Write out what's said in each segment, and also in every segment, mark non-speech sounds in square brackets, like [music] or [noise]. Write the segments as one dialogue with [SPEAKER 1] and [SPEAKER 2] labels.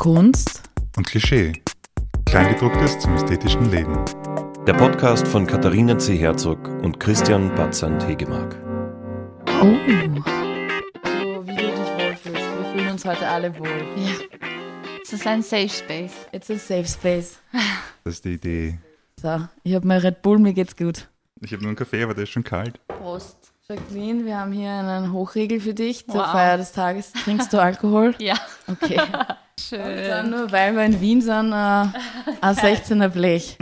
[SPEAKER 1] Kunst
[SPEAKER 2] und Klischee. Kleingedrucktes zum ästhetischen Leben.
[SPEAKER 3] Der Podcast von Katharina C. Herzog und Christian Batzand-Hegemark.
[SPEAKER 1] Oh. So, wie du dich wohlfühlst. Wir fühlen uns heute alle wohl.
[SPEAKER 4] Ja. Es ist ein Safe Space.
[SPEAKER 1] It's a safe space.
[SPEAKER 2] Das ist die Idee.
[SPEAKER 1] So, ich habe mein Red Bull, mir geht's gut.
[SPEAKER 2] Ich habe nur einen Kaffee, aber der ist schon kalt.
[SPEAKER 4] Prost.
[SPEAKER 1] Jacqueline, wir haben hier einen Hochregel für dich. Zur
[SPEAKER 4] Wow.
[SPEAKER 1] Feier des Tages trinkst du Alkohol?
[SPEAKER 4] Ja.
[SPEAKER 1] Okay. [laughs] Dann
[SPEAKER 4] Schön.
[SPEAKER 1] nur, weil wir in Wien sind, äh, [laughs] ein 16er Blech.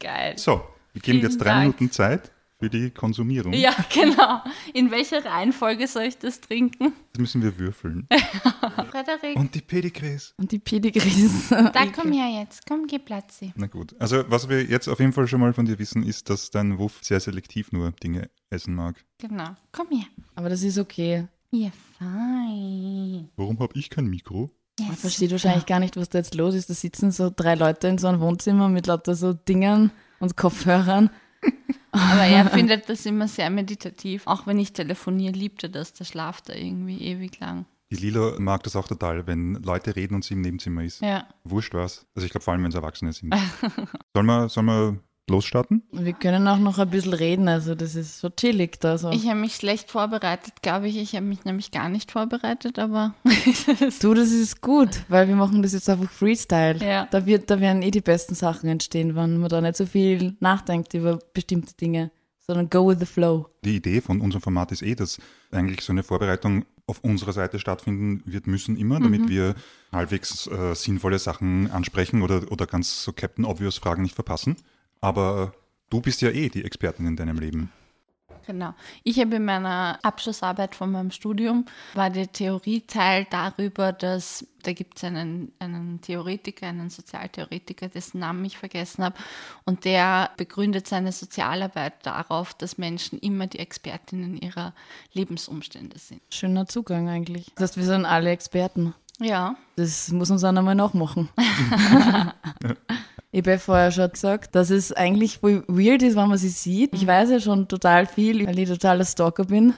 [SPEAKER 4] Geil.
[SPEAKER 2] So, wir geben
[SPEAKER 4] Vielen
[SPEAKER 2] jetzt drei
[SPEAKER 4] Dank.
[SPEAKER 2] Minuten Zeit für die Konsumierung.
[SPEAKER 4] Ja, [laughs] genau. In welcher Reihenfolge soll ich das trinken?
[SPEAKER 2] Das müssen wir würfeln. [laughs]
[SPEAKER 4] Frederik,
[SPEAKER 2] Und die Pedigrees.
[SPEAKER 1] Und die Pedigrees.
[SPEAKER 4] da komm her jetzt. Komm, geh Platz.
[SPEAKER 2] Na gut. Also, was wir jetzt auf jeden Fall schon mal von dir wissen, ist, dass dein Wuff sehr selektiv nur Dinge essen mag.
[SPEAKER 4] Genau. Komm her.
[SPEAKER 1] Aber das ist okay.
[SPEAKER 4] Ja, fein.
[SPEAKER 2] Warum habe ich kein Mikro?
[SPEAKER 1] Man versteht wahrscheinlich gar nicht, was da jetzt los ist. Da sitzen so drei Leute in so einem Wohnzimmer mit lauter so Dingern und Kopfhörern. [laughs]
[SPEAKER 4] Aber er [laughs] findet das immer sehr meditativ. Auch wenn ich telefoniere, liebt er das. Da schlaft er irgendwie ewig lang.
[SPEAKER 2] Die Lila mag das auch total, wenn Leute reden und sie im Nebenzimmer ist.
[SPEAKER 4] Ja.
[SPEAKER 2] Wurscht was. Also ich glaube vor allem, wenn es Erwachsene sind. [laughs] sollen, wir, sollen wir losstarten?
[SPEAKER 1] Wir können auch noch ein bisschen reden, also das ist so chillig da so.
[SPEAKER 4] Ich habe mich schlecht vorbereitet, glaube ich. Ich habe mich nämlich gar nicht vorbereitet, aber [laughs]
[SPEAKER 1] Du, das ist gut, weil wir machen das jetzt einfach Freestyle.
[SPEAKER 4] Ja.
[SPEAKER 1] Da, wird, da werden eh die besten Sachen entstehen, wenn man da nicht so viel nachdenkt über bestimmte Dinge, sondern go with the flow.
[SPEAKER 2] Die Idee von unserem Format ist eh, dass eigentlich so eine Vorbereitung auf unserer Seite stattfinden wird müssen immer, damit wir halbwegs äh, sinnvolle Sachen ansprechen oder, oder ganz so Captain Obvious Fragen nicht verpassen. Aber du bist ja eh die Expertin in deinem Leben.
[SPEAKER 4] Genau. Ich habe in meiner Abschlussarbeit von meinem Studium war der Theorieteil darüber, dass da gibt es einen, einen Theoretiker, einen Sozialtheoretiker, dessen Namen ich vergessen habe, und der begründet seine Sozialarbeit darauf, dass Menschen immer die Expertinnen ihrer Lebensumstände sind.
[SPEAKER 1] Schöner Zugang eigentlich. Das heißt, wir sind alle Experten.
[SPEAKER 4] Ja,
[SPEAKER 1] Das muss uns auch einmal nachmachen. [laughs] ich habe ja vorher schon gesagt, dass es eigentlich voll weird ist, wenn man sie sieht. Ich weiß ja schon total viel, weil ich totaler Stalker bin.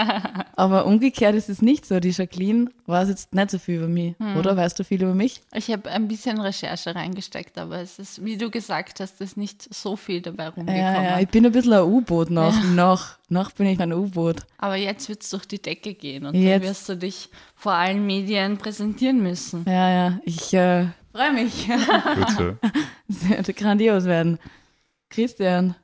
[SPEAKER 1] [laughs] Aber umgekehrt ist es nicht so. Die Jacqueline weiß jetzt nicht so viel über mich, oder? Weißt du viel über mich?
[SPEAKER 4] ich habe ein bisschen Recherche reingesteckt, aber es ist, wie du gesagt hast, ist nicht so viel dabei rumgekommen.
[SPEAKER 1] Ja, ja, ich bin ein bisschen ein U-Boot noch. Noch, noch bin ich ein U-Boot.
[SPEAKER 4] Aber jetzt wird es durch die Decke gehen und
[SPEAKER 1] Jetzt.
[SPEAKER 4] dann wirst du dich vor allen Medien präsentieren müssen.
[SPEAKER 1] Ja, ja, ich äh, freue mich.
[SPEAKER 2] Gut so.
[SPEAKER 1] Es wird grandios werden. Christian,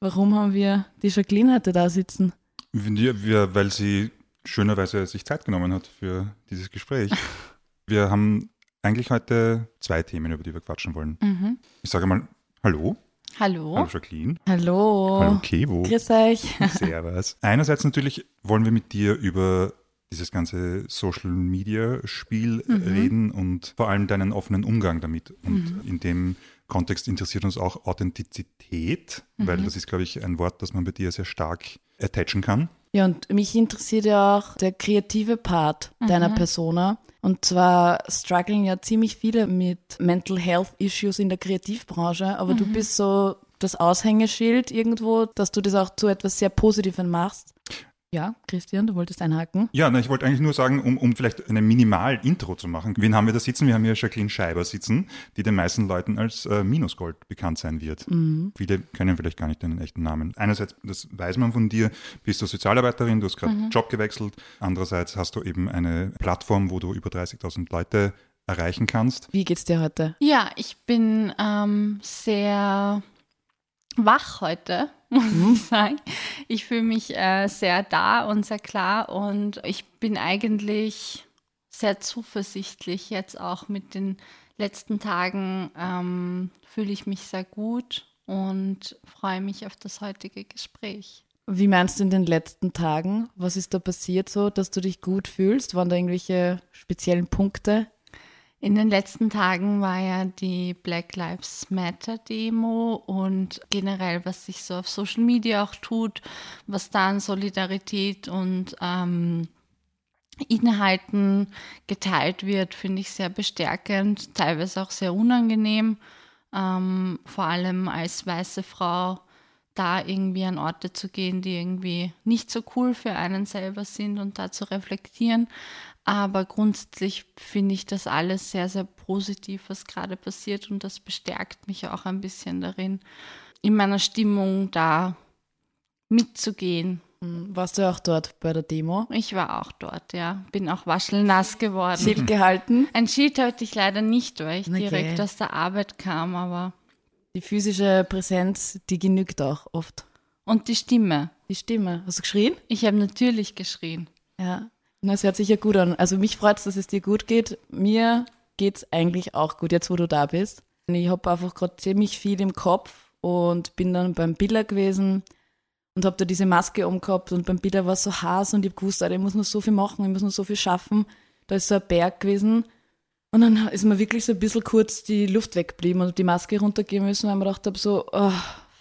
[SPEAKER 1] warum haben wir die Jacqueline heute da sitzen?
[SPEAKER 2] Wir, wir, weil sie schönerweise sich Zeit genommen hat für dieses Gespräch. [laughs] Wir haben eigentlich heute zwei Themen, über die wir quatschen wollen. Ich sage mal Hallo.
[SPEAKER 4] Hallo?
[SPEAKER 2] Hallo Jacqueline.
[SPEAKER 1] Hallo.
[SPEAKER 2] Hallo Kevo.
[SPEAKER 1] Grüß euch.
[SPEAKER 2] Servus. [laughs] Einerseits natürlich wollen wir mit dir über dieses ganze Social Media Spiel reden und vor allem deinen offenen Umgang damit. Und in dem Kontext interessiert uns auch Authentizität, weil das ist, glaube ich, ein Wort, das man bei dir sehr stark attachen kann.
[SPEAKER 1] Ja, und mich interessiert ja auch der kreative Part deiner Persona. Und zwar strugglen ja ziemlich viele mit Mental Health Issues in der Kreativbranche, aber du bist so das Aushängeschild irgendwo, dass du das auch zu etwas sehr Positivem machst. Ja, Christian, du wolltest einhaken.
[SPEAKER 2] Ja, na, ich wollte eigentlich nur sagen, um, um vielleicht eine Minimal-Intro zu machen. Wen haben wir da sitzen? Wir haben hier Jacqueline Scheiber sitzen, die den meisten Leuten als äh, Minusgold bekannt sein wird. Viele kennen vielleicht gar nicht deinen echten Namen. Einerseits, das weiß man von dir, bist du Sozialarbeiterin, du hast gerade Job gewechselt. Andererseits hast du eben eine Plattform, wo du über 30.000 Leute erreichen kannst.
[SPEAKER 1] Wie geht's dir heute?
[SPEAKER 4] Ja, ich bin ähm, sehr wach heute, muss ich [laughs] sagen. Ich fühle mich äh, sehr da und sehr klar und ich bin eigentlich sehr zuversichtlich jetzt auch mit den letzten Tagen. Ähm, fühle ich mich sehr gut und freue mich auf das heutige Gespräch.
[SPEAKER 1] Wie meinst du in den letzten Tagen? Was ist da passiert so, dass du dich gut fühlst? Waren da irgendwelche speziellen Punkte?
[SPEAKER 4] In den letzten Tagen war ja die Black Lives Matter Demo und generell, was sich so auf Social Media auch tut, was da an Solidarität und ähm, Inhalten geteilt wird, finde ich sehr bestärkend, teilweise auch sehr unangenehm, ähm, vor allem als weiße Frau da irgendwie an Orte zu gehen, die irgendwie nicht so cool für einen selber sind und da zu reflektieren. Aber grundsätzlich finde ich das alles sehr, sehr positiv, was gerade passiert und das bestärkt mich auch ein bisschen darin, in meiner Stimmung da mitzugehen.
[SPEAKER 1] Mhm. Warst du auch dort bei der Demo?
[SPEAKER 4] Ich war auch dort, ja. Bin auch waschelnass geworden.
[SPEAKER 1] Schild gehalten? [laughs]
[SPEAKER 4] Ein Schild hatte ich leider nicht, weil ich
[SPEAKER 1] Okay.
[SPEAKER 4] direkt aus der Arbeit kam, aber.
[SPEAKER 1] Die physische Präsenz, die genügt auch oft.
[SPEAKER 4] Und die Stimme.
[SPEAKER 1] Die Stimme. Hast du geschrien?
[SPEAKER 4] Ich habe natürlich geschrien.
[SPEAKER 1] Ja. Es hört sich ja gut an. Also mich freut es, dass es dir gut geht. Mir geht's eigentlich auch gut, jetzt wo du da bist. Ich habe einfach gerade ziemlich viel im Kopf und bin dann beim Biller gewesen und habe da diese Maske umgehabt und beim Biller war es so heiß und ich habe gewusst, Alter, ich muss noch so viel machen, ich muss noch so viel schaffen. Da ist so ein Berg gewesen und dann ist mir wirklich so ein bisschen kurz die Luft weggeblieben und die Maske runtergehen müssen, weil ich mir gedacht habe, so, oh,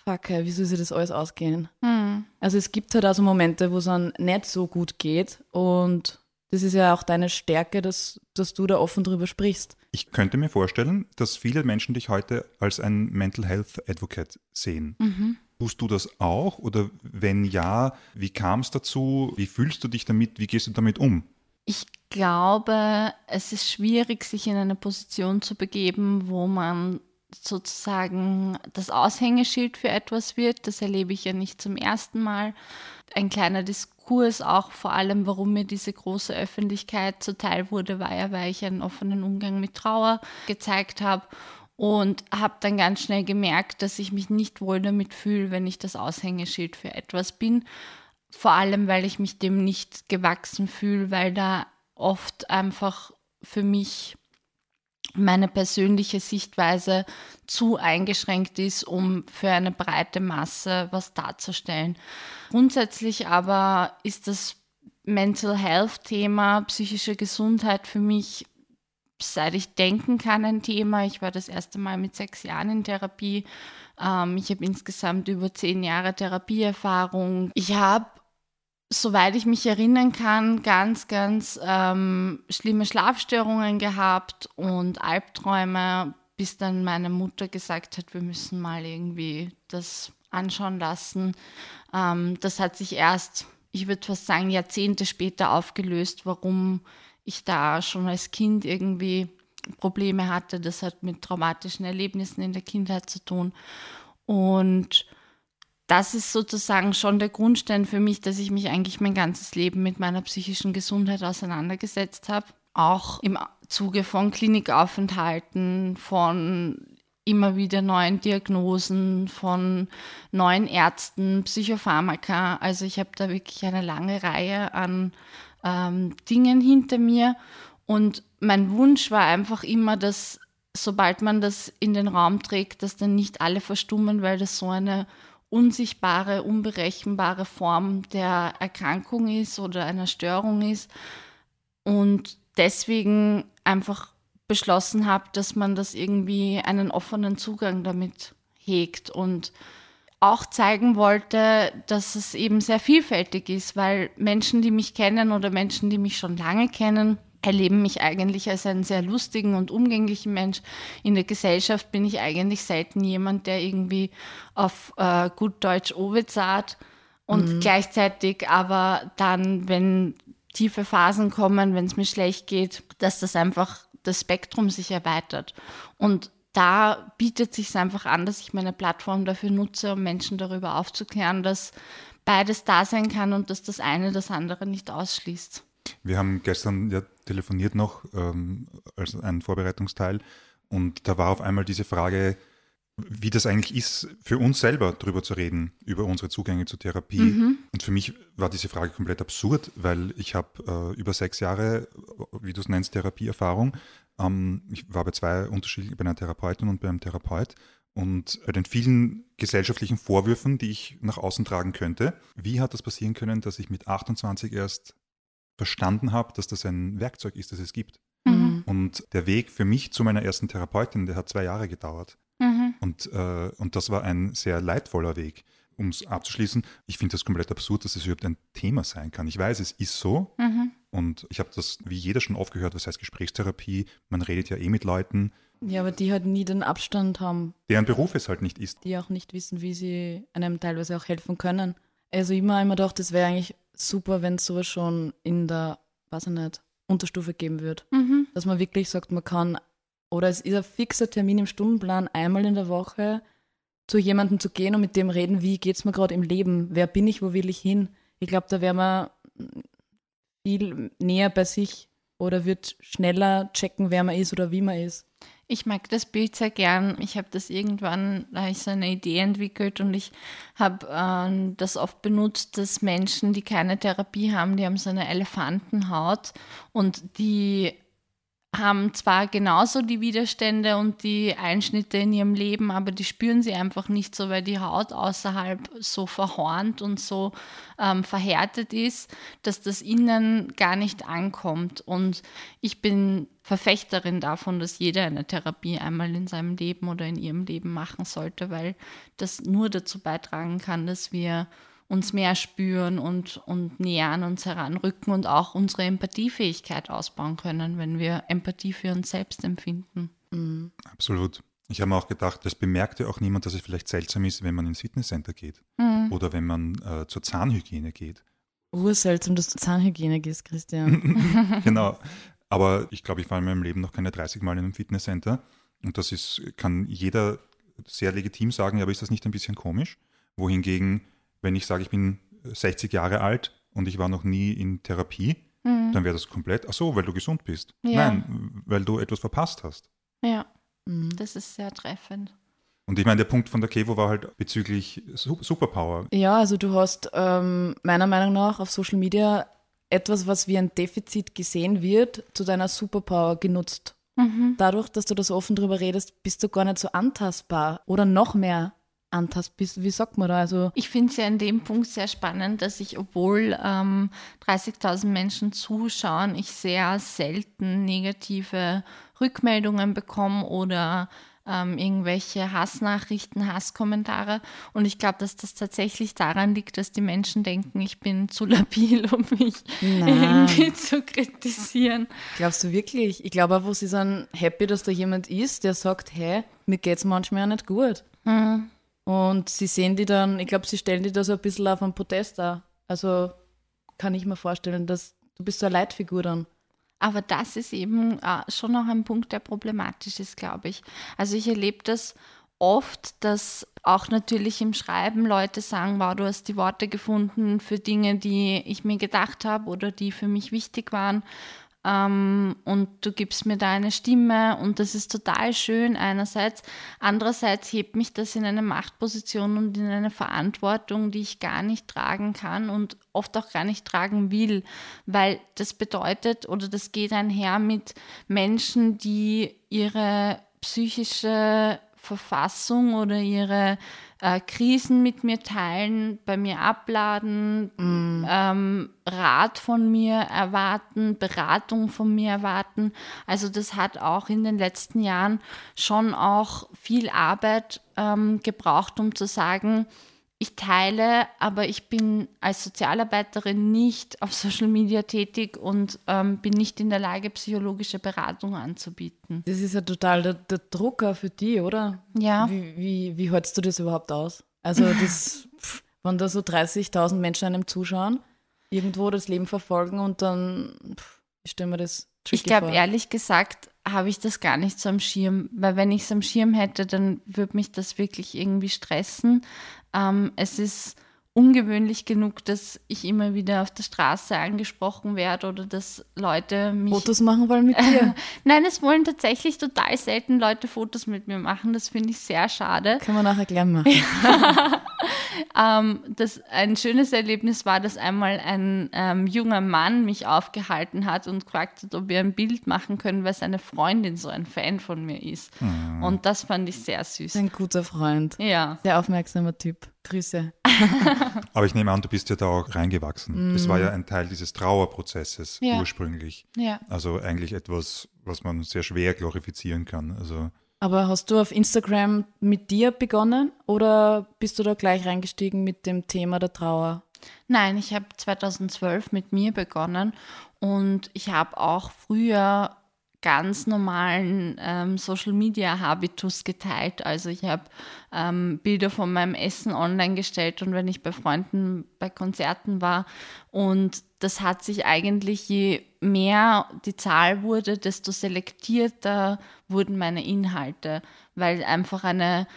[SPEAKER 1] fuck, ey, wie soll sich das alles ausgehen?
[SPEAKER 4] Hm.
[SPEAKER 1] Also es gibt halt auch so Momente, wo es dann nicht so gut geht und das ist ja auch deine Stärke, dass, dass du da offen drüber sprichst.
[SPEAKER 2] Ich könnte mir vorstellen, dass viele Menschen dich heute als ein Mental Health Advocate sehen. Tust du das auch? Oder wenn ja, wie kam es dazu? Wie fühlst du dich damit? Wie gehst du damit um?
[SPEAKER 4] Ich glaube, es ist schwierig, sich in eine Position zu begeben, wo man sozusagen das Aushängeschild für etwas wird. Das erlebe ich ja nicht zum ersten Mal. Ein kleiner Diskurs auch vor allem, warum mir diese große Öffentlichkeit zuteil wurde, war ja, weil ich einen offenen Umgang mit Trauer gezeigt habe und habe dann ganz schnell gemerkt, dass ich mich nicht wohl damit fühle, wenn ich das Aushängeschild für etwas bin. Vor allem, weil ich mich dem nicht gewachsen fühle, weil da oft einfach für mich meine persönliche Sichtweise zu eingeschränkt ist, um für eine breite Masse was darzustellen. Grundsätzlich aber ist das Mental Health Thema, psychische Gesundheit für mich, seit ich denken kann, ein Thema. Ich war das erste Mal mit sechs Jahren in Therapie. Ähm, ich habe insgesamt über zehn Jahre Therapieerfahrung. Ich habe soweit ich mich erinnern kann, ganz, ganz ähm, schlimme Schlafstörungen gehabt und Albträume, bis dann meine Mutter gesagt hat, wir müssen mal irgendwie das anschauen lassen. Ähm, das hat sich erst, ich würde fast sagen, Jahrzehnte später aufgelöst, warum ich da schon als Kind irgendwie Probleme hatte. Das hat mit traumatischen Erlebnissen in der Kindheit zu tun. Und das ist sozusagen schon der Grundstein für mich, dass ich mich eigentlich mein ganzes Leben mit meiner psychischen Gesundheit auseinandergesetzt habe. Auch im Zuge von Klinikaufenthalten, von immer wieder neuen Diagnosen, von neuen Ärzten, Psychopharmaka. Also ich habe da wirklich eine lange Reihe an ähm, Dingen hinter mir. Und mein Wunsch war einfach immer, dass sobald man das in den Raum trägt, dass dann nicht alle verstummen, weil das so eine unsichtbare, unberechenbare Form der Erkrankung ist oder einer Störung ist. Und deswegen einfach beschlossen habe, dass man das irgendwie einen offenen Zugang damit hegt und auch zeigen wollte, dass es eben sehr vielfältig ist, weil Menschen, die mich kennen oder Menschen, die mich schon lange kennen, erleben mich eigentlich als einen sehr lustigen und umgänglichen Mensch. In der Gesellschaft bin ich eigentlich selten jemand, der irgendwie auf äh, gut Deutsch Ovid sagt und gleichzeitig aber dann, wenn tiefe Phasen kommen, wenn es mir schlecht geht, dass das einfach das Spektrum sich erweitert. Und da bietet sich einfach an, dass ich meine Plattform dafür nutze, um Menschen darüber aufzuklären, dass beides da sein kann und dass das eine das andere nicht ausschließt.
[SPEAKER 2] Wir haben gestern ja telefoniert noch ähm, als ein Vorbereitungsteil und da war auf einmal diese Frage, wie das eigentlich ist, für uns selber darüber zu reden, über unsere Zugänge zur Therapie. Und für mich war diese Frage komplett absurd, weil ich habe äh, über sechs Jahre, wie du es nennst, Therapieerfahrung. Ähm, ich war bei zwei unterschiedlichen, bei einer Therapeutin und bei einem Therapeut. Und bei den vielen gesellschaftlichen Vorwürfen, die ich nach außen tragen könnte, wie hat das passieren können, dass ich mit 28 erst verstanden habe, dass das ein Werkzeug ist, das es gibt.
[SPEAKER 1] Mhm.
[SPEAKER 2] Und der Weg für mich zu meiner ersten Therapeutin, der hat zwei Jahre gedauert.
[SPEAKER 4] Mhm.
[SPEAKER 2] Und, äh, und das war ein sehr leidvoller Weg. Um es abzuschließen, ich finde das komplett absurd, dass es überhaupt ein Thema sein kann. Ich weiß, es ist so.
[SPEAKER 4] Mhm.
[SPEAKER 2] Und ich habe das wie jeder schon aufgehört, was heißt Gesprächstherapie. Man redet ja eh mit Leuten,
[SPEAKER 1] Ja, aber die halt nie den Abstand haben,
[SPEAKER 2] deren Beruf es halt nicht ist.
[SPEAKER 1] die auch nicht wissen, wie sie einem teilweise auch helfen können. Also immer immer gedacht, das wäre eigentlich super, wenn es sowas schon in der, weiß ich nicht, Unterstufe geben würde. Dass man wirklich sagt, man kann, oder es ist ein fixer Termin im Stundenplan, einmal in der Woche zu jemandem zu gehen und mit dem reden, wie geht es mir gerade im Leben, wer bin ich, wo will ich hin. Ich glaube, da wäre man viel näher bei sich oder wird schneller checken, wer man ist oder wie man ist.
[SPEAKER 4] Ich mag das Bild sehr gern. Ich habe das irgendwann, da habe ich so eine Idee entwickelt und ich habe äh, das oft benutzt, dass Menschen, die keine Therapie haben, die haben so eine Elefantenhaut und die haben zwar genauso die Widerstände und die Einschnitte in ihrem Leben, aber die spüren sie einfach nicht so, weil die Haut außerhalb so verhornt und so ähm, verhärtet ist, dass das innen gar nicht ankommt. Und ich bin Verfechterin davon, dass jeder eine Therapie einmal in seinem Leben oder in ihrem Leben machen sollte, weil das nur dazu beitragen kann, dass wir uns mehr spüren und, und näher an uns heranrücken und auch unsere Empathiefähigkeit ausbauen können, wenn wir Empathie für uns selbst empfinden.
[SPEAKER 2] Mhm. Absolut. Ich habe mir auch gedacht, das bemerkt ja auch niemand, dass es vielleicht seltsam ist, wenn man ins Fitnesscenter geht mhm. oder wenn man äh, zur Zahnhygiene geht.
[SPEAKER 1] Urseltsam, dass du zur Zahnhygiene gehst, Christian. [laughs] [laughs]
[SPEAKER 2] genau. Aber ich glaube, ich war in meinem Leben noch keine 30 Mal in einem Fitnesscenter. Und das ist, kann jeder sehr legitim sagen, aber ist das nicht ein bisschen komisch? Wohingegen wenn ich sage, ich bin 60 Jahre alt und ich war noch nie in Therapie, mhm. dann wäre das komplett, ach so, weil du gesund bist. Ja. Nein, weil du etwas verpasst hast.
[SPEAKER 4] Ja, mhm. das ist sehr treffend.
[SPEAKER 2] Und ich meine, der Punkt von der Kevo war halt bezüglich Superpower.
[SPEAKER 1] Ja, also du hast ähm, meiner Meinung nach auf Social Media etwas, was wie ein Defizit gesehen wird, zu deiner Superpower genutzt. Mhm. Dadurch, dass du das offen drüber redest, bist du gar nicht so antastbar oder noch mehr antast bist. Wie sagt man da? Also
[SPEAKER 4] ich finde es ja in dem Punkt sehr spannend, dass ich, obwohl ähm, 30.000 Menschen zuschauen, ich sehr selten negative Rückmeldungen bekomme oder ähm, irgendwelche Hassnachrichten, Hasskommentare. Und ich glaube, dass das tatsächlich daran liegt, dass die Menschen denken, ich bin zu labil, [laughs] um mich Nein. irgendwie zu kritisieren.
[SPEAKER 1] Glaubst du wirklich? Ich glaube einfach, sie sind happy, dass da jemand ist, der sagt, hey, mir geht es manchmal nicht gut. Mhm. Und sie sehen die dann, ich glaube, sie stellen die da so ein bisschen auf einen Protest da. Also kann ich mir vorstellen, dass du bist so eine Leitfigur dann.
[SPEAKER 4] Aber das ist eben äh, schon noch ein Punkt, der problematisch ist, glaube ich. Also ich erlebe das oft, dass auch natürlich im Schreiben Leute sagen, wow, du hast die Worte gefunden für Dinge, die ich mir gedacht habe oder die für mich wichtig waren ähm, und du gibst mir da eine Stimme und das ist total schön einerseits. Andererseits hebt mich das in eine Machtposition und in eine Verantwortung, die ich gar nicht tragen kann und oft auch gar nicht tragen will, weil das bedeutet oder das geht einher mit Menschen, die ihre psychische Verfassung oder ihre äh, Krisen mit mir teilen, bei mir abladen, mm. ähm, Rat von mir erwarten, Beratung von mir erwarten. Also das hat auch in den letzten Jahren schon auch viel Arbeit ähm, gebraucht, um zu sagen, ich teile, aber ich bin als Sozialarbeiterin nicht auf Social Media tätig und ähm, bin nicht in der Lage, psychologische Beratung anzubieten.
[SPEAKER 1] Das ist ja total der, der Drucker für die, oder?
[SPEAKER 4] Ja.
[SPEAKER 1] Wie, wie, wie hältst du das überhaupt aus? Also, [laughs] das, pff, wenn da so 30.000 Menschen einem zuschauen, irgendwo das Leben verfolgen und dann, pff, ich stelle mir das
[SPEAKER 4] Ich glaube, ehrlich gesagt, habe ich das gar nicht so am Schirm, weil wenn ich es am Schirm hätte, dann würde mich das wirklich irgendwie stressen. Ähm, es ist ungewöhnlich genug, dass ich immer wieder auf der Straße angesprochen werde oder dass Leute mich.
[SPEAKER 1] Fotos machen wollen mit dir? [laughs]
[SPEAKER 4] Nein, es wollen tatsächlich total selten Leute Fotos mit mir machen. Das finde ich sehr schade.
[SPEAKER 1] Können wir nachher gleich machen. [laughs]
[SPEAKER 4] ähm, das, ein schönes Erlebnis war, dass einmal ein ähm, junger Mann mich aufgehalten hat und gefragt hat, ob wir ein Bild machen können, weil seine Freundin so ein Fan von mir ist. Mhm. Und das fand ich sehr süß.
[SPEAKER 1] Ein guter Freund.
[SPEAKER 4] Ja.
[SPEAKER 1] Sehr aufmerksamer Typ. Grüße. [laughs]
[SPEAKER 2] Aber ich nehme an, du bist ja da auch reingewachsen. Mm. Das war ja ein Teil dieses Trauerprozesses ja. ursprünglich.
[SPEAKER 4] Ja.
[SPEAKER 2] Also eigentlich etwas, was man sehr schwer glorifizieren kann. Also
[SPEAKER 1] aber hast du auf Instagram mit dir begonnen oder bist du da gleich reingestiegen mit dem Thema der Trauer?
[SPEAKER 4] Nein, ich habe 2012 mit mir begonnen und ich habe auch früher ganz normalen ähm, Social Media Habitus geteilt. Also ich habe ähm, Bilder von meinem Essen online gestellt und wenn ich bei Freunden bei Konzerten war und das hat sich eigentlich, je mehr die Zahl wurde, desto selektierter wurden meine Inhalte, weil einfach eine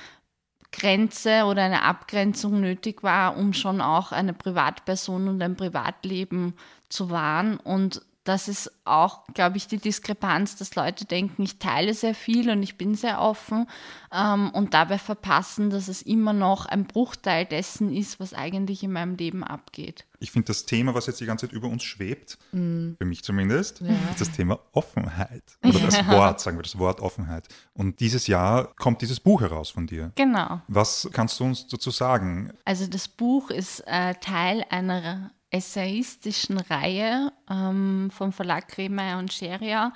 [SPEAKER 4] Grenze oder eine Abgrenzung nötig war, um schon auch eine Privatperson und ein Privatleben zu wahren. Und das ist auch, glaube ich, die Diskrepanz, dass Leute denken, ich teile sehr viel und ich bin sehr offen ähm, und dabei verpassen, dass es immer noch ein Bruchteil dessen ist, was eigentlich in meinem Leben abgeht.
[SPEAKER 2] Ich finde das Thema, was jetzt die ganze Zeit über uns schwebt, mm. für mich zumindest, ja. ist das Thema Offenheit. [laughs] Oder ja. das Wort, sagen wir, das Wort Offenheit. Und dieses Jahr kommt dieses Buch heraus von dir.
[SPEAKER 4] Genau.
[SPEAKER 2] Was kannst du uns dazu sagen?
[SPEAKER 4] Also das Buch ist äh, Teil einer essayistischen Reihe ähm, vom Verlag Kremeyer und Scheria,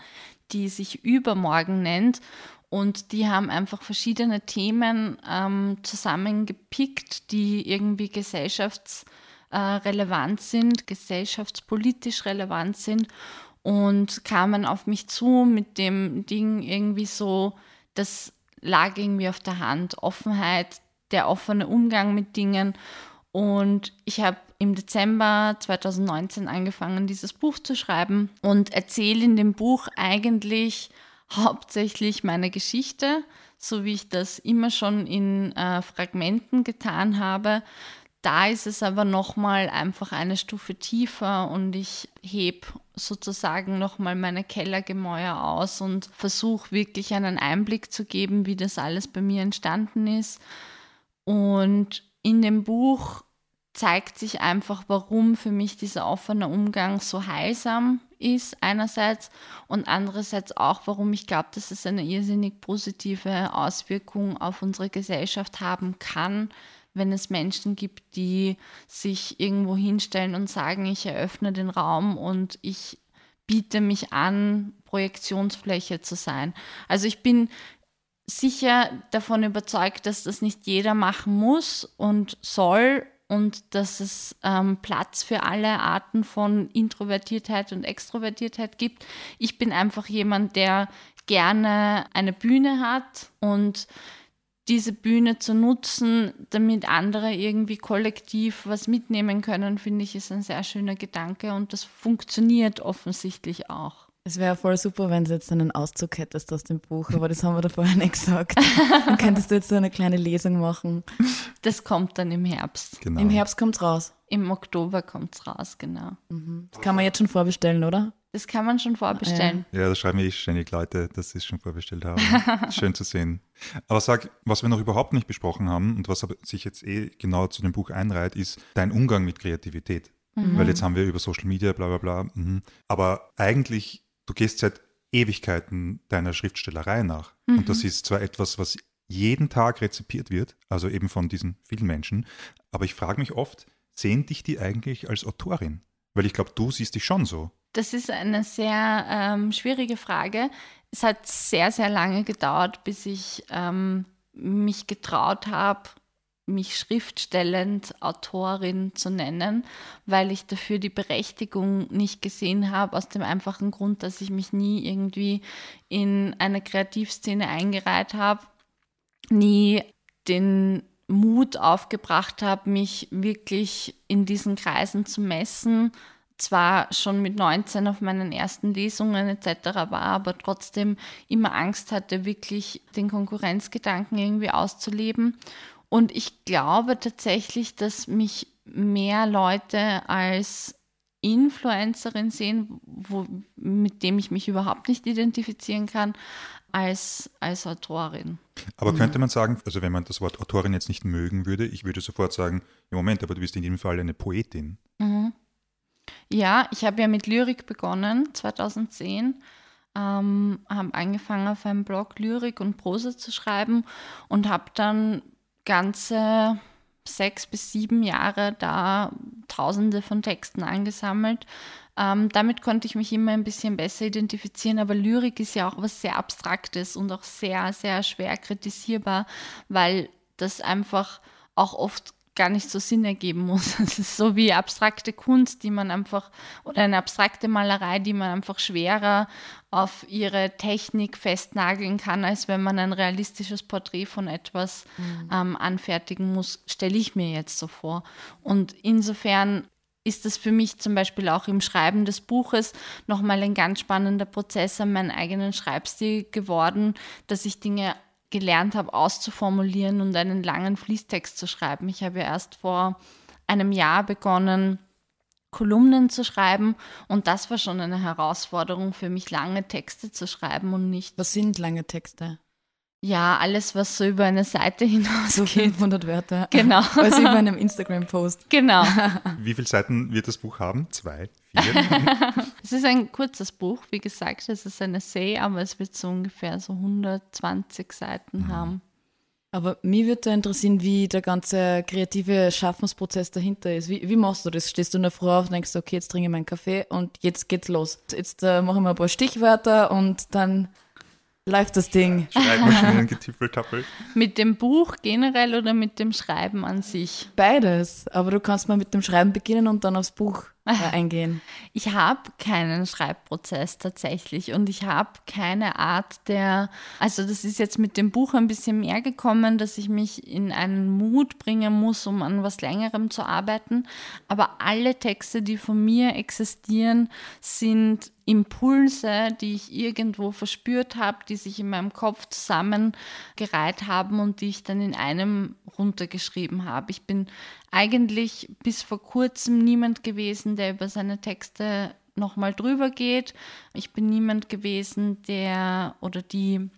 [SPEAKER 4] die sich Übermorgen nennt. Und die haben einfach verschiedene Themen ähm, zusammengepickt, die irgendwie gesellschaftsrelevant äh, sind, gesellschaftspolitisch relevant sind und kamen auf mich zu mit dem Ding irgendwie so, das lag irgendwie auf der Hand, Offenheit, der offene Umgang mit Dingen. Und ich habe im Dezember 2019 angefangen, dieses Buch zu schreiben und erzähle in dem Buch eigentlich hauptsächlich meine Geschichte, so wie ich das immer schon in äh, Fragmenten getan habe. Da ist es aber nochmal einfach eine Stufe tiefer und ich heb sozusagen nochmal meine Kellergemäuer aus und versuche wirklich einen Einblick zu geben, wie das alles bei mir entstanden ist. Und in dem Buch zeigt sich einfach, warum für mich dieser offene Umgang so heilsam ist einerseits und andererseits auch, warum ich glaube, dass es eine irrsinnig positive Auswirkung auf unsere Gesellschaft haben kann, wenn es Menschen gibt, die sich irgendwo hinstellen und sagen, ich eröffne den Raum und ich biete mich an, Projektionsfläche zu sein. Also ich bin sicher davon überzeugt, dass das nicht jeder machen muss und soll und dass es ähm, Platz für alle Arten von Introvertiertheit und Extrovertiertheit gibt. Ich bin einfach jemand, der gerne eine Bühne hat und diese Bühne zu nutzen, damit andere irgendwie kollektiv was mitnehmen können, finde ich, ist ein sehr schöner Gedanke und das funktioniert offensichtlich auch.
[SPEAKER 1] Es wäre voll super, wenn du jetzt einen Auszug hättest aus dem Buch, aber das haben wir da vorher [laughs] nicht gesagt. Dann könntest du jetzt so eine kleine Lesung machen.
[SPEAKER 4] Das kommt dann im Herbst.
[SPEAKER 1] Genau. Im Herbst kommt es raus.
[SPEAKER 4] Im Oktober kommt es raus, genau.
[SPEAKER 1] Mhm. Das kann man jetzt schon vorbestellen, oder?
[SPEAKER 4] Das kann man schon vorbestellen.
[SPEAKER 2] Ja, ja das schreiben mir eh ständig Leute, dass sie es schon vorbestellt haben. [laughs] Schön zu sehen. Aber sag, was wir noch überhaupt nicht besprochen haben und was sich jetzt eh genau zu dem Buch einreiht, ist dein Umgang mit Kreativität. Mhm. Weil jetzt haben wir über Social Media, bla bla bla. Mhm. Aber eigentlich du gehst seit Ewigkeiten deiner Schriftstellerei nach. Mhm. Und das ist zwar etwas, was jeden Tag rezipiert wird, also eben von diesen vielen Menschen, aber ich frage mich oft, sehen dich die eigentlich als Autorin? Weil ich glaube, du siehst dich schon so.
[SPEAKER 4] Das ist eine sehr ähm, schwierige Frage. Es hat sehr, sehr lange gedauert, bis ich ähm, mich getraut habe, mich schriftstellend Autorin zu nennen, weil ich dafür die Berechtigung nicht gesehen habe, aus dem einfachen Grund, dass ich mich nie irgendwie in eine Kreativszene eingereiht habe, nie den Mut aufgebracht habe, mich wirklich in diesen Kreisen zu messen. Zwar schon mit 19 auf meinen ersten Lesungen etc. war, aber trotzdem immer Angst hatte, wirklich den Konkurrenzgedanken irgendwie auszuleben. Und ich glaube tatsächlich, dass mich mehr Leute als Influencerin sehen, wo, mit dem ich mich überhaupt nicht identifizieren kann, als, als Autorin.
[SPEAKER 2] Aber könnte man sagen, also wenn man das Wort Autorin jetzt nicht mögen würde, ich würde sofort sagen, im Moment, aber du bist in jedem Fall eine Poetin.
[SPEAKER 4] Mhm. Ja, ich habe ja mit Lyrik begonnen, 2010. Ähm, habe angefangen auf einem Blog Lyrik und Prosa zu schreiben und habe dann ganze sechs bis sieben Jahre da tausende von Texten angesammelt. Ähm, damit konnte ich mich immer ein bisschen besser identifizieren, aber Lyrik ist ja auch was sehr Abstraktes und auch sehr, sehr schwer kritisierbar, weil das einfach auch oft gar nicht so Sinn ergeben muss. [laughs] Es ist so wie abstrakte Kunst, die man einfach, oder eine abstrakte Malerei, die man einfach schwerer auf ihre Technik festnageln kann, als wenn man ein realistisches Porträt von etwas mhm. ähm, anfertigen muss, stelle ich mir jetzt so vor. Und insofern ist das für mich zum Beispiel auch im Schreiben des Buches nochmal ein ganz spannender Prozess an meinen eigenen Schreibstil geworden, dass ich Dinge gelernt habe, auszuformulieren und einen langen Fließtext zu schreiben. Ich habe ja erst vor einem Jahr begonnen, Kolumnen zu schreiben und das war schon eine Herausforderung für mich, lange Texte zu schreiben und nicht.
[SPEAKER 1] Was sind lange Texte?
[SPEAKER 4] Ja, alles, was so über eine Seite hinausgeht.
[SPEAKER 1] So 500 Wörter.
[SPEAKER 4] Genau. [laughs]
[SPEAKER 1] Also über einem Instagram-Post.
[SPEAKER 4] Genau. [laughs]
[SPEAKER 2] Wie viele Seiten wird das Buch haben? Zwei? [laughs]
[SPEAKER 4] Es ist ein kurzes Buch, wie gesagt, es ist ein Essay, aber es wird so ungefähr so 120 Seiten mhm. haben.
[SPEAKER 1] Aber mich würde da interessieren, wie der ganze kreative Schaffensprozess dahinter ist. Wie, wie machst du das? Stehst du in der Früh auf und denkst, okay, jetzt trinke ich meinen Kaffee und jetzt geht's los. Jetzt äh, machen wir ein paar Stichwörter und dann läuft das Ding.
[SPEAKER 2] Schreibmaschinen [laughs] getippeltappelt.
[SPEAKER 4] mit dem Buch generell oder mit dem Schreiben an sich?
[SPEAKER 1] Beides. Aber du kannst mal mit dem Schreiben beginnen und dann aufs Buch eingehen.
[SPEAKER 4] Ich habe keinen Schreibprozess tatsächlich und ich habe keine Art der, also das ist jetzt mit dem Buch ein bisschen mehr gekommen, dass ich mich in einen Mut bringen muss, um an was längerem zu arbeiten. Aber alle Texte, die von mir existieren, sind Impulse, die ich irgendwo verspürt habe, die sich in meinem Kopf zusammengereiht haben und die ich dann in einem runtergeschrieben habe. Ich bin eigentlich bis vor kurzem niemand gewesen, der über seine Texte nochmal drüber geht. Ich bin niemand gewesen, der oder die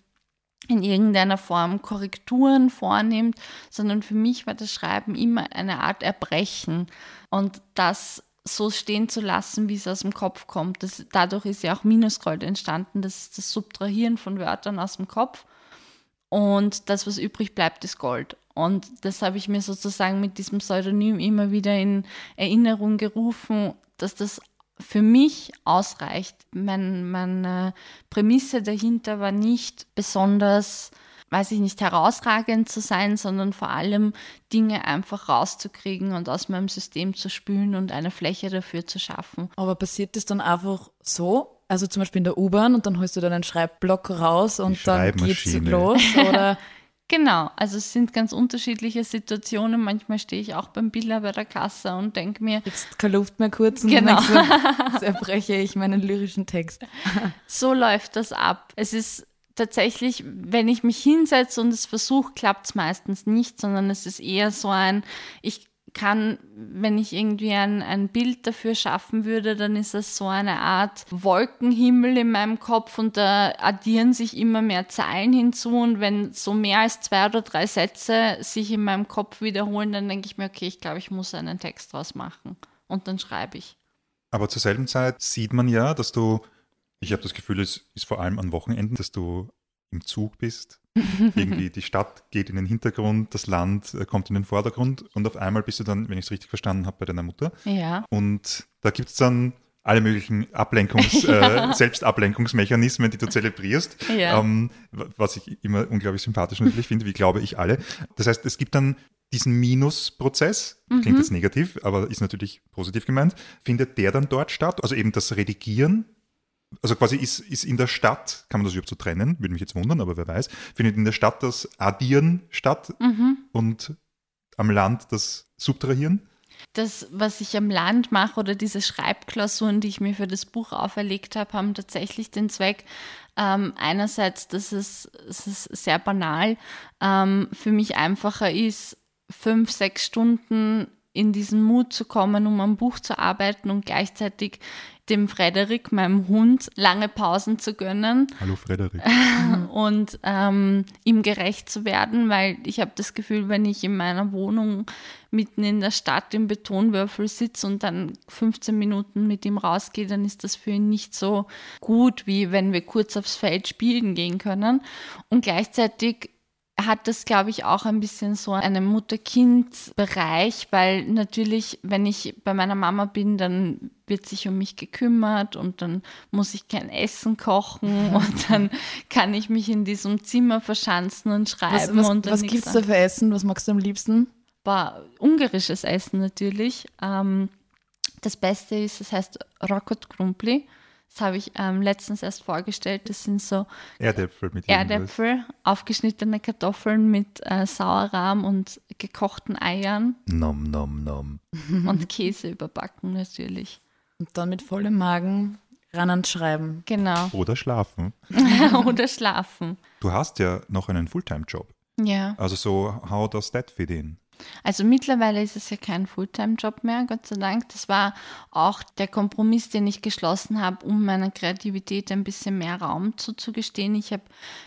[SPEAKER 4] in irgendeiner Form Korrekturen vornimmt, sondern für mich war das Schreiben immer eine Art Erbrechen. Und das so stehen zu lassen, wie es aus dem Kopf kommt. Das, dadurch ist ja auch Minusgold entstanden. Das ist das Subtrahieren von Wörtern aus dem Kopf. Und das, was übrig bleibt, ist Gold. Und das habe ich mir sozusagen mit diesem Pseudonym immer wieder in Erinnerung gerufen, dass das für mich ausreicht. Mein, meine Prämisse dahinter war nicht besonders weiß ich nicht, herausragend zu sein, sondern vor allem Dinge einfach rauszukriegen und aus meinem System zu spülen und eine Fläche dafür zu schaffen.
[SPEAKER 1] Aber passiert das dann einfach so? Also zum Beispiel in der U-Bahn und dann holst du dann einen Schreibblock raus und dann geht's los? Oder [laughs]
[SPEAKER 4] Genau, also es sind ganz unterschiedliche Situationen. Manchmal stehe ich auch beim Biller bei der Kasse und denke mir,
[SPEAKER 1] jetzt keine Luft mehr kurz und
[SPEAKER 4] genau.
[SPEAKER 1] so, zerbreche ich meinen lyrischen Text. [laughs]
[SPEAKER 4] so läuft das ab. Es ist tatsächlich, wenn ich mich hinsetze und es versuche, klappt es meistens nicht, sondern es ist eher so ein, ich kann, wenn ich irgendwie ein, ein Bild dafür schaffen würde, dann ist es so eine Art Wolkenhimmel in meinem Kopf und da addieren sich immer mehr Zeilen hinzu und wenn so mehr als zwei oder drei Sätze sich in meinem Kopf wiederholen, dann denke ich mir, okay, ich glaube, ich muss einen Text draus machen und dann schreibe ich.
[SPEAKER 2] Aber zur selben Zeit sieht man ja, dass du ich habe das Gefühl, es ist vor allem an Wochenenden, dass du im Zug bist. [laughs] Irgendwie die Stadt geht in den Hintergrund, das Land äh, kommt in den Vordergrund und auf einmal bist du dann, wenn ich es richtig verstanden habe, bei deiner Mutter.
[SPEAKER 4] Ja.
[SPEAKER 2] Und da gibt es dann alle möglichen Ablenkungs-, ja. [laughs] äh, Selbstablenkungsmechanismen, die du zelebrierst, ja. ähm, was ich immer unglaublich sympathisch natürlich finde, wie glaube ich alle. Das heißt, es gibt dann diesen Minusprozess, klingt mhm. jetzt negativ, aber ist natürlich positiv gemeint, findet der dann dort statt? Also eben das Redigieren also quasi ist, ist in der Stadt, kann man das überhaupt so trennen, würde mich jetzt wundern, aber wer weiß, findet in der Stadt das Addieren statt mhm. und am Land das Subtrahieren?
[SPEAKER 4] Das, was ich am Land mache oder diese Schreibklausuren, die ich mir für das Buch auferlegt habe, haben tatsächlich den Zweck, ähm, einerseits, dass es, es ist sehr banal, ähm, für mich einfacher ist, fünf, sechs Stunden in diesen Mut zu kommen, um am Buch zu arbeiten und gleichzeitig dem Frederik, meinem Hund, lange Pausen zu gönnen.
[SPEAKER 2] Hallo Frederik.
[SPEAKER 4] und ähm, ihm gerecht zu werden, weil ich habe das Gefühl, wenn ich in meiner Wohnung mitten in der Stadt im Betonwürfel sitze und dann 15 Minuten mit ihm rausgehe, dann ist das für ihn nicht so gut, wie wenn wir kurz aufs Feld spielen gehen können. Und gleichzeitig hat das, glaube ich, auch ein bisschen so einen Mutter-Kind-Bereich, weil natürlich, wenn ich bei meiner Mama bin, dann wird sich um mich gekümmert und dann muss ich kein Essen kochen [laughs] und dann kann ich mich in diesem Zimmer verschanzen und schreiben.
[SPEAKER 1] Was, was,
[SPEAKER 4] und
[SPEAKER 1] was gibt es da für Essen? Was magst du am liebsten?
[SPEAKER 4] War ungarisches Essen natürlich. Ähm, das Beste ist, es heißt Rakot Krumpli. Das habe ich ähm, letztens erst vorgestellt. Das sind so
[SPEAKER 2] Erdäpfel mit
[SPEAKER 4] Erdäpfel, aufgeschnittene Kartoffeln mit äh, Sauerrahm und gekochten Eiern.
[SPEAKER 2] Nom, nom, nom. [laughs]
[SPEAKER 4] und Käse überbacken natürlich.
[SPEAKER 1] Und dann mit vollem Magen ran ans Schreiben.
[SPEAKER 4] Genau.
[SPEAKER 2] Oder schlafen. [laughs]
[SPEAKER 4] Oder schlafen.
[SPEAKER 2] Du hast ja noch einen Fulltime-Job.
[SPEAKER 4] Ja.
[SPEAKER 2] Also so, how does that fit in?
[SPEAKER 4] Also mittlerweile ist es ja kein Fulltime-Job mehr, Gott sei Dank. Das war auch der Kompromiss, den ich geschlossen habe, um meiner Kreativität ein bisschen mehr Raum zuzugestehen. Ich habe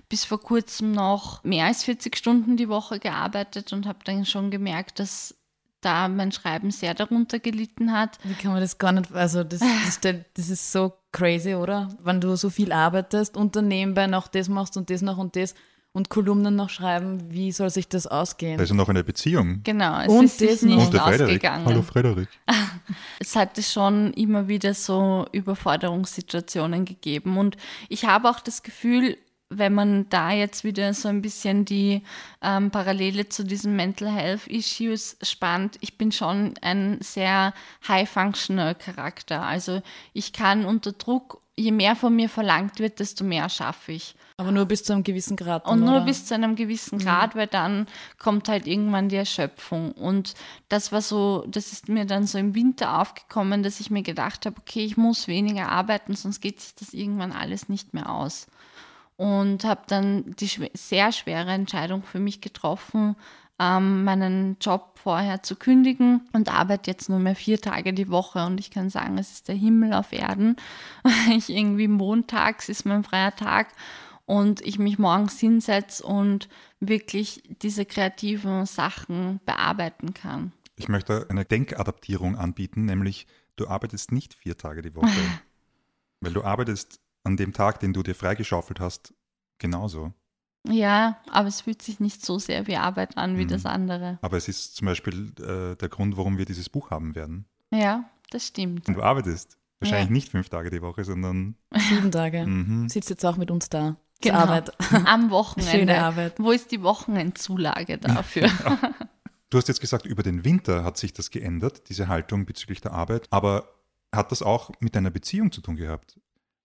[SPEAKER 4] bis vor kurzem noch mehr als 40 Stunden die Woche gearbeitet und habe dann schon gemerkt, dass da mein Schreiben sehr darunter gelitten hat.
[SPEAKER 1] Wie kann man das gar nicht, also das, das, [laughs] das ist so crazy, oder? Wenn du so viel arbeitest und dann nebenbei noch das machst und das noch und das und Kolumnen noch schreiben, wie soll sich das ausgehen?
[SPEAKER 2] Da ist ja noch eine Beziehung.
[SPEAKER 4] Genau, es
[SPEAKER 1] Und
[SPEAKER 4] ist
[SPEAKER 1] das noch.
[SPEAKER 4] nicht
[SPEAKER 2] Und der Frederik.
[SPEAKER 4] ausgegangen.
[SPEAKER 2] Hallo Frederik. [laughs]
[SPEAKER 4] es hatte schon immer wieder so Überforderungssituationen gegeben. Und ich habe auch das Gefühl, wenn man da jetzt wieder so ein bisschen die ähm, Parallele zu diesen Mental Health Issues spannt, ich bin schon ein sehr high-functional Charakter. Also ich kann unter Druck, je mehr von mir verlangt wird, desto mehr schaffe ich.
[SPEAKER 1] Aber nur bis zu einem gewissen Grad.
[SPEAKER 4] Und
[SPEAKER 1] dann,
[SPEAKER 4] nur
[SPEAKER 1] oder?
[SPEAKER 4] bis zu einem gewissen Grad, weil dann kommt halt irgendwann die Erschöpfung. Und das war so, das ist mir dann so im Winter aufgekommen, dass ich mir gedacht habe, okay, ich muss weniger arbeiten, sonst geht sich das irgendwann alles nicht mehr aus. Und habe dann die sehr schwere Entscheidung für mich getroffen, ähm, meinen Job vorher zu kündigen und arbeite jetzt nur mehr vier Tage die Woche. Und ich kann sagen, es ist der Himmel auf Erden. [laughs] Ich irgendwie montags ist mein freier Tag und ich mich morgens hinsetze und wirklich diese kreativen Sachen bearbeiten kann.
[SPEAKER 2] Ich möchte eine Denkadaptierung anbieten, nämlich du arbeitest nicht vier Tage die Woche, [laughs] weil du arbeitest an dem Tag, den du dir freigeschaufelt hast, genauso.
[SPEAKER 4] Ja, aber es fühlt sich nicht so sehr wie Arbeit an wie
[SPEAKER 2] Mhm.
[SPEAKER 4] das andere.
[SPEAKER 2] Aber es ist zum Beispiel äh, der Grund, warum wir dieses Buch haben werden.
[SPEAKER 4] Ja, das stimmt.
[SPEAKER 2] Und du arbeitest wahrscheinlich
[SPEAKER 4] Ja.
[SPEAKER 2] nicht fünf Tage die Woche, sondern
[SPEAKER 1] Sieben Tage.
[SPEAKER 2] mhm.
[SPEAKER 1] Sitzt jetzt auch mit uns da.
[SPEAKER 4] Genau.
[SPEAKER 1] Arbeit.
[SPEAKER 4] Am Wochenende.
[SPEAKER 1] Schöne Arbeit.
[SPEAKER 4] Wo ist die Wochenendzulage dafür? [laughs]
[SPEAKER 2] Du hast jetzt gesagt, über den Winter hat sich das geändert, diese Haltung bezüglich der Arbeit. Aber hat das auch mit deiner Beziehung zu tun gehabt?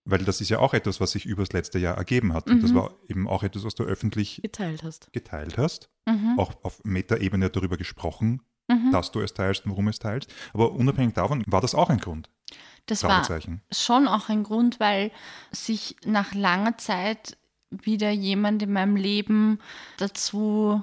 [SPEAKER 2] Weil das ist ja auch etwas, was sich übers letzte Jahr ergeben hat. Und das
[SPEAKER 4] Mhm.
[SPEAKER 2] war eben auch etwas, was du öffentlich
[SPEAKER 1] Geteilt hast.
[SPEAKER 2] geteilt hast,
[SPEAKER 4] mhm.
[SPEAKER 2] auch auf Metaebene darüber gesprochen,
[SPEAKER 4] Mhm.
[SPEAKER 2] dass du es teilst und warum es teilst. Aber unabhängig davon war das auch ein Grund.
[SPEAKER 4] Das war schon auch ein Grund, weil sich nach langer Zeit wieder jemand in meinem Leben dazu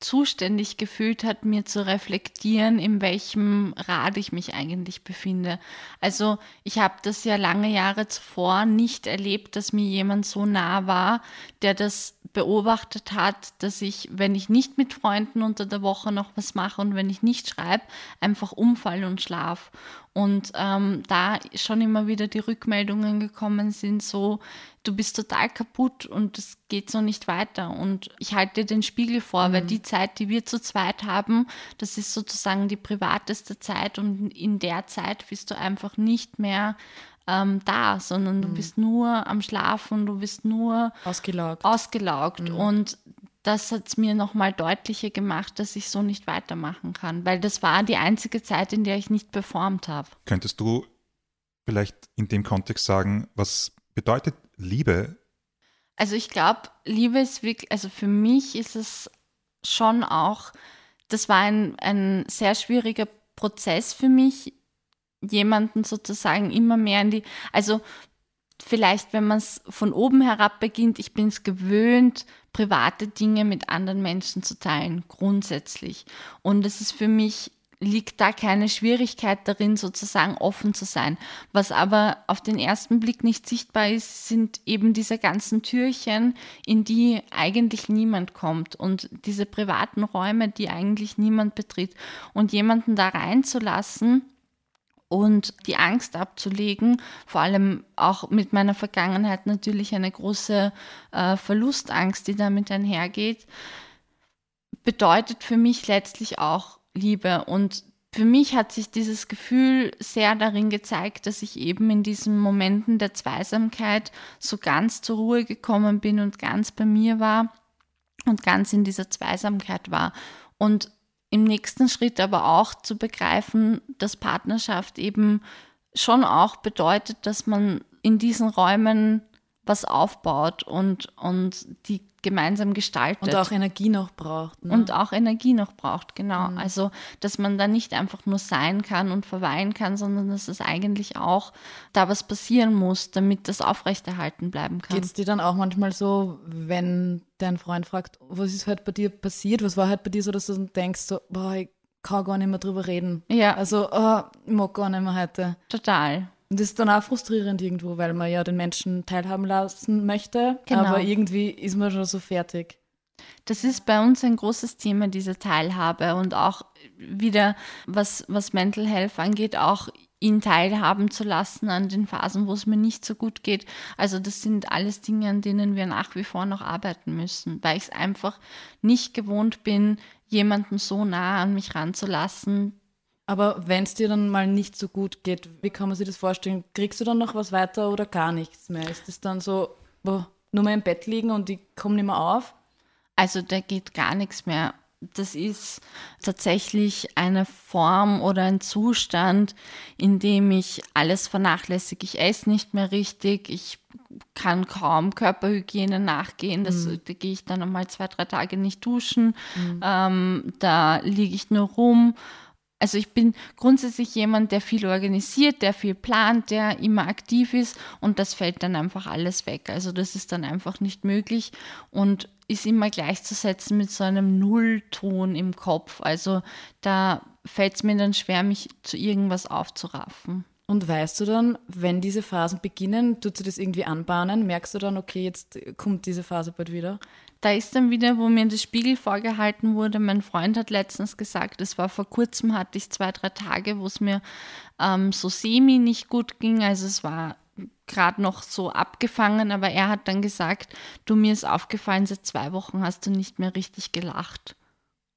[SPEAKER 4] zuständig gefühlt hat, mir zu reflektieren, in welchem Rad ich mich eigentlich befinde. Also ich habe das ja lange Jahre zuvor nicht erlebt, dass mir jemand so nah war, der das beobachtet hat, dass ich, wenn ich nicht mit Freunden unter der Woche noch was mache und wenn ich nicht schreibe, einfach umfall und schlaf. Und ähm, da schon immer wieder die Rückmeldungen gekommen sind, so, du bist total kaputt und es geht so nicht weiter. Und ich halte dir den Spiegel vor, weil die Zeit, die wir zu zweit haben, das ist sozusagen die privateste Zeit und in der Zeit bist du einfach nicht mehr ähm, da, sondern du bist nur am Schlafen, du bist nur
[SPEAKER 1] Ausgelaugt.
[SPEAKER 4] ausgelaugt. Und das hat es mir nochmal deutlicher gemacht, dass ich so nicht weitermachen kann, weil das war die einzige Zeit, in der ich nicht performt habe.
[SPEAKER 2] Könntest du vielleicht in dem Kontext sagen, was bedeutet Liebe?
[SPEAKER 4] Also ich glaube, Liebe ist wirklich, also für mich ist es schon auch, das war ein, ein sehr schwieriger Prozess für mich, jemanden sozusagen immer mehr in die, also vielleicht, wenn man es von oben herab beginnt, ich bin es gewöhnt, private Dinge mit anderen Menschen zu teilen, grundsätzlich. Und es ist für mich, liegt da keine Schwierigkeit darin, sozusagen offen zu sein. Was aber auf den ersten Blick nicht sichtbar ist, sind eben diese ganzen Türchen, in die eigentlich niemand kommt und diese privaten Räume, die eigentlich niemand betritt. Und jemanden da reinzulassen, und die Angst abzulegen, vor allem auch mit meiner Vergangenheit natürlich eine große äh, Verlustangst, die damit einhergeht, bedeutet für mich letztlich auch Liebe. Und für mich hat sich dieses Gefühl sehr darin gezeigt, dass ich eben in diesen Momenten der Zweisamkeit so ganz zur Ruhe gekommen bin und ganz bei mir war und ganz in dieser Zweisamkeit war. Und im nächsten Schritt aber auch zu begreifen, dass Partnerschaft eben schon auch bedeutet, dass man in diesen Räumen was aufbaut und, und die gemeinsam gestaltet.
[SPEAKER 1] Und auch Energie noch braucht.
[SPEAKER 4] Ne? Und auch Energie noch braucht, genau. Mhm. Also, dass man da nicht einfach nur sein kann und verweilen kann, sondern dass es eigentlich auch da was passieren muss, damit das aufrechterhalten bleiben kann.
[SPEAKER 1] Geht es dir dann auch manchmal so, wenn dein Freund fragt, was ist halt bei dir passiert, was war halt bei dir so, dass du denkst, so, boah, ich kann gar nicht mehr drüber reden.
[SPEAKER 4] Ja.
[SPEAKER 1] Also, oh, ich mag gar nicht mehr heute.
[SPEAKER 4] Total.
[SPEAKER 1] Und das ist dann auch frustrierend irgendwo, weil man ja den Menschen teilhaben lassen möchte, genau. aber irgendwie ist man schon so fertig.
[SPEAKER 4] Das ist bei uns ein großes Thema, diese Teilhabe und auch wieder, was, was Mental Health angeht, auch ihn teilhaben zu lassen an den Phasen, wo es mir nicht so gut geht. Also das sind alles Dinge, an denen wir nach wie vor noch arbeiten müssen, weil ich es einfach nicht gewohnt bin, jemanden so nah an mich ranzulassen,
[SPEAKER 1] aber wenn es dir dann mal nicht so gut geht, wie kann man sich das vorstellen? Kriegst du dann noch was weiter oder gar nichts mehr? Ist das dann so, boah, nur mal im Bett liegen und ich komme nicht mehr auf?
[SPEAKER 4] Also da geht gar nichts mehr. Das ist tatsächlich eine Form oder ein Zustand, in dem ich alles vernachlässige. Ich esse nicht mehr richtig, ich kann kaum Körperhygiene nachgehen. Das, mhm. Da gehe ich dann einmal zwei, drei Tage nicht duschen. Mhm. Ähm, da liege ich nur rum also ich bin grundsätzlich jemand, der viel organisiert, der viel plant, der immer aktiv ist und das fällt dann einfach alles weg. Also das ist dann einfach nicht möglich und ist immer gleichzusetzen mit so einem Nullton im Kopf. Also da fällt es mir dann schwer, mich zu irgendwas aufzuraffen.
[SPEAKER 1] Und weißt du dann, wenn diese Phasen beginnen, tut sie das irgendwie anbahnen? Merkst du dann, okay, jetzt kommt diese Phase bald wieder?
[SPEAKER 4] da ist dann wieder, wo mir das Spiegel vorgehalten wurde. Mein Freund hat letztens gesagt, es war vor kurzem, hatte ich zwei, drei Tage, wo es mir ähm, so semi nicht gut ging. Also es war gerade noch so abgefangen, aber er hat dann gesagt, du mir ist aufgefallen, seit zwei Wochen hast du nicht mehr richtig gelacht.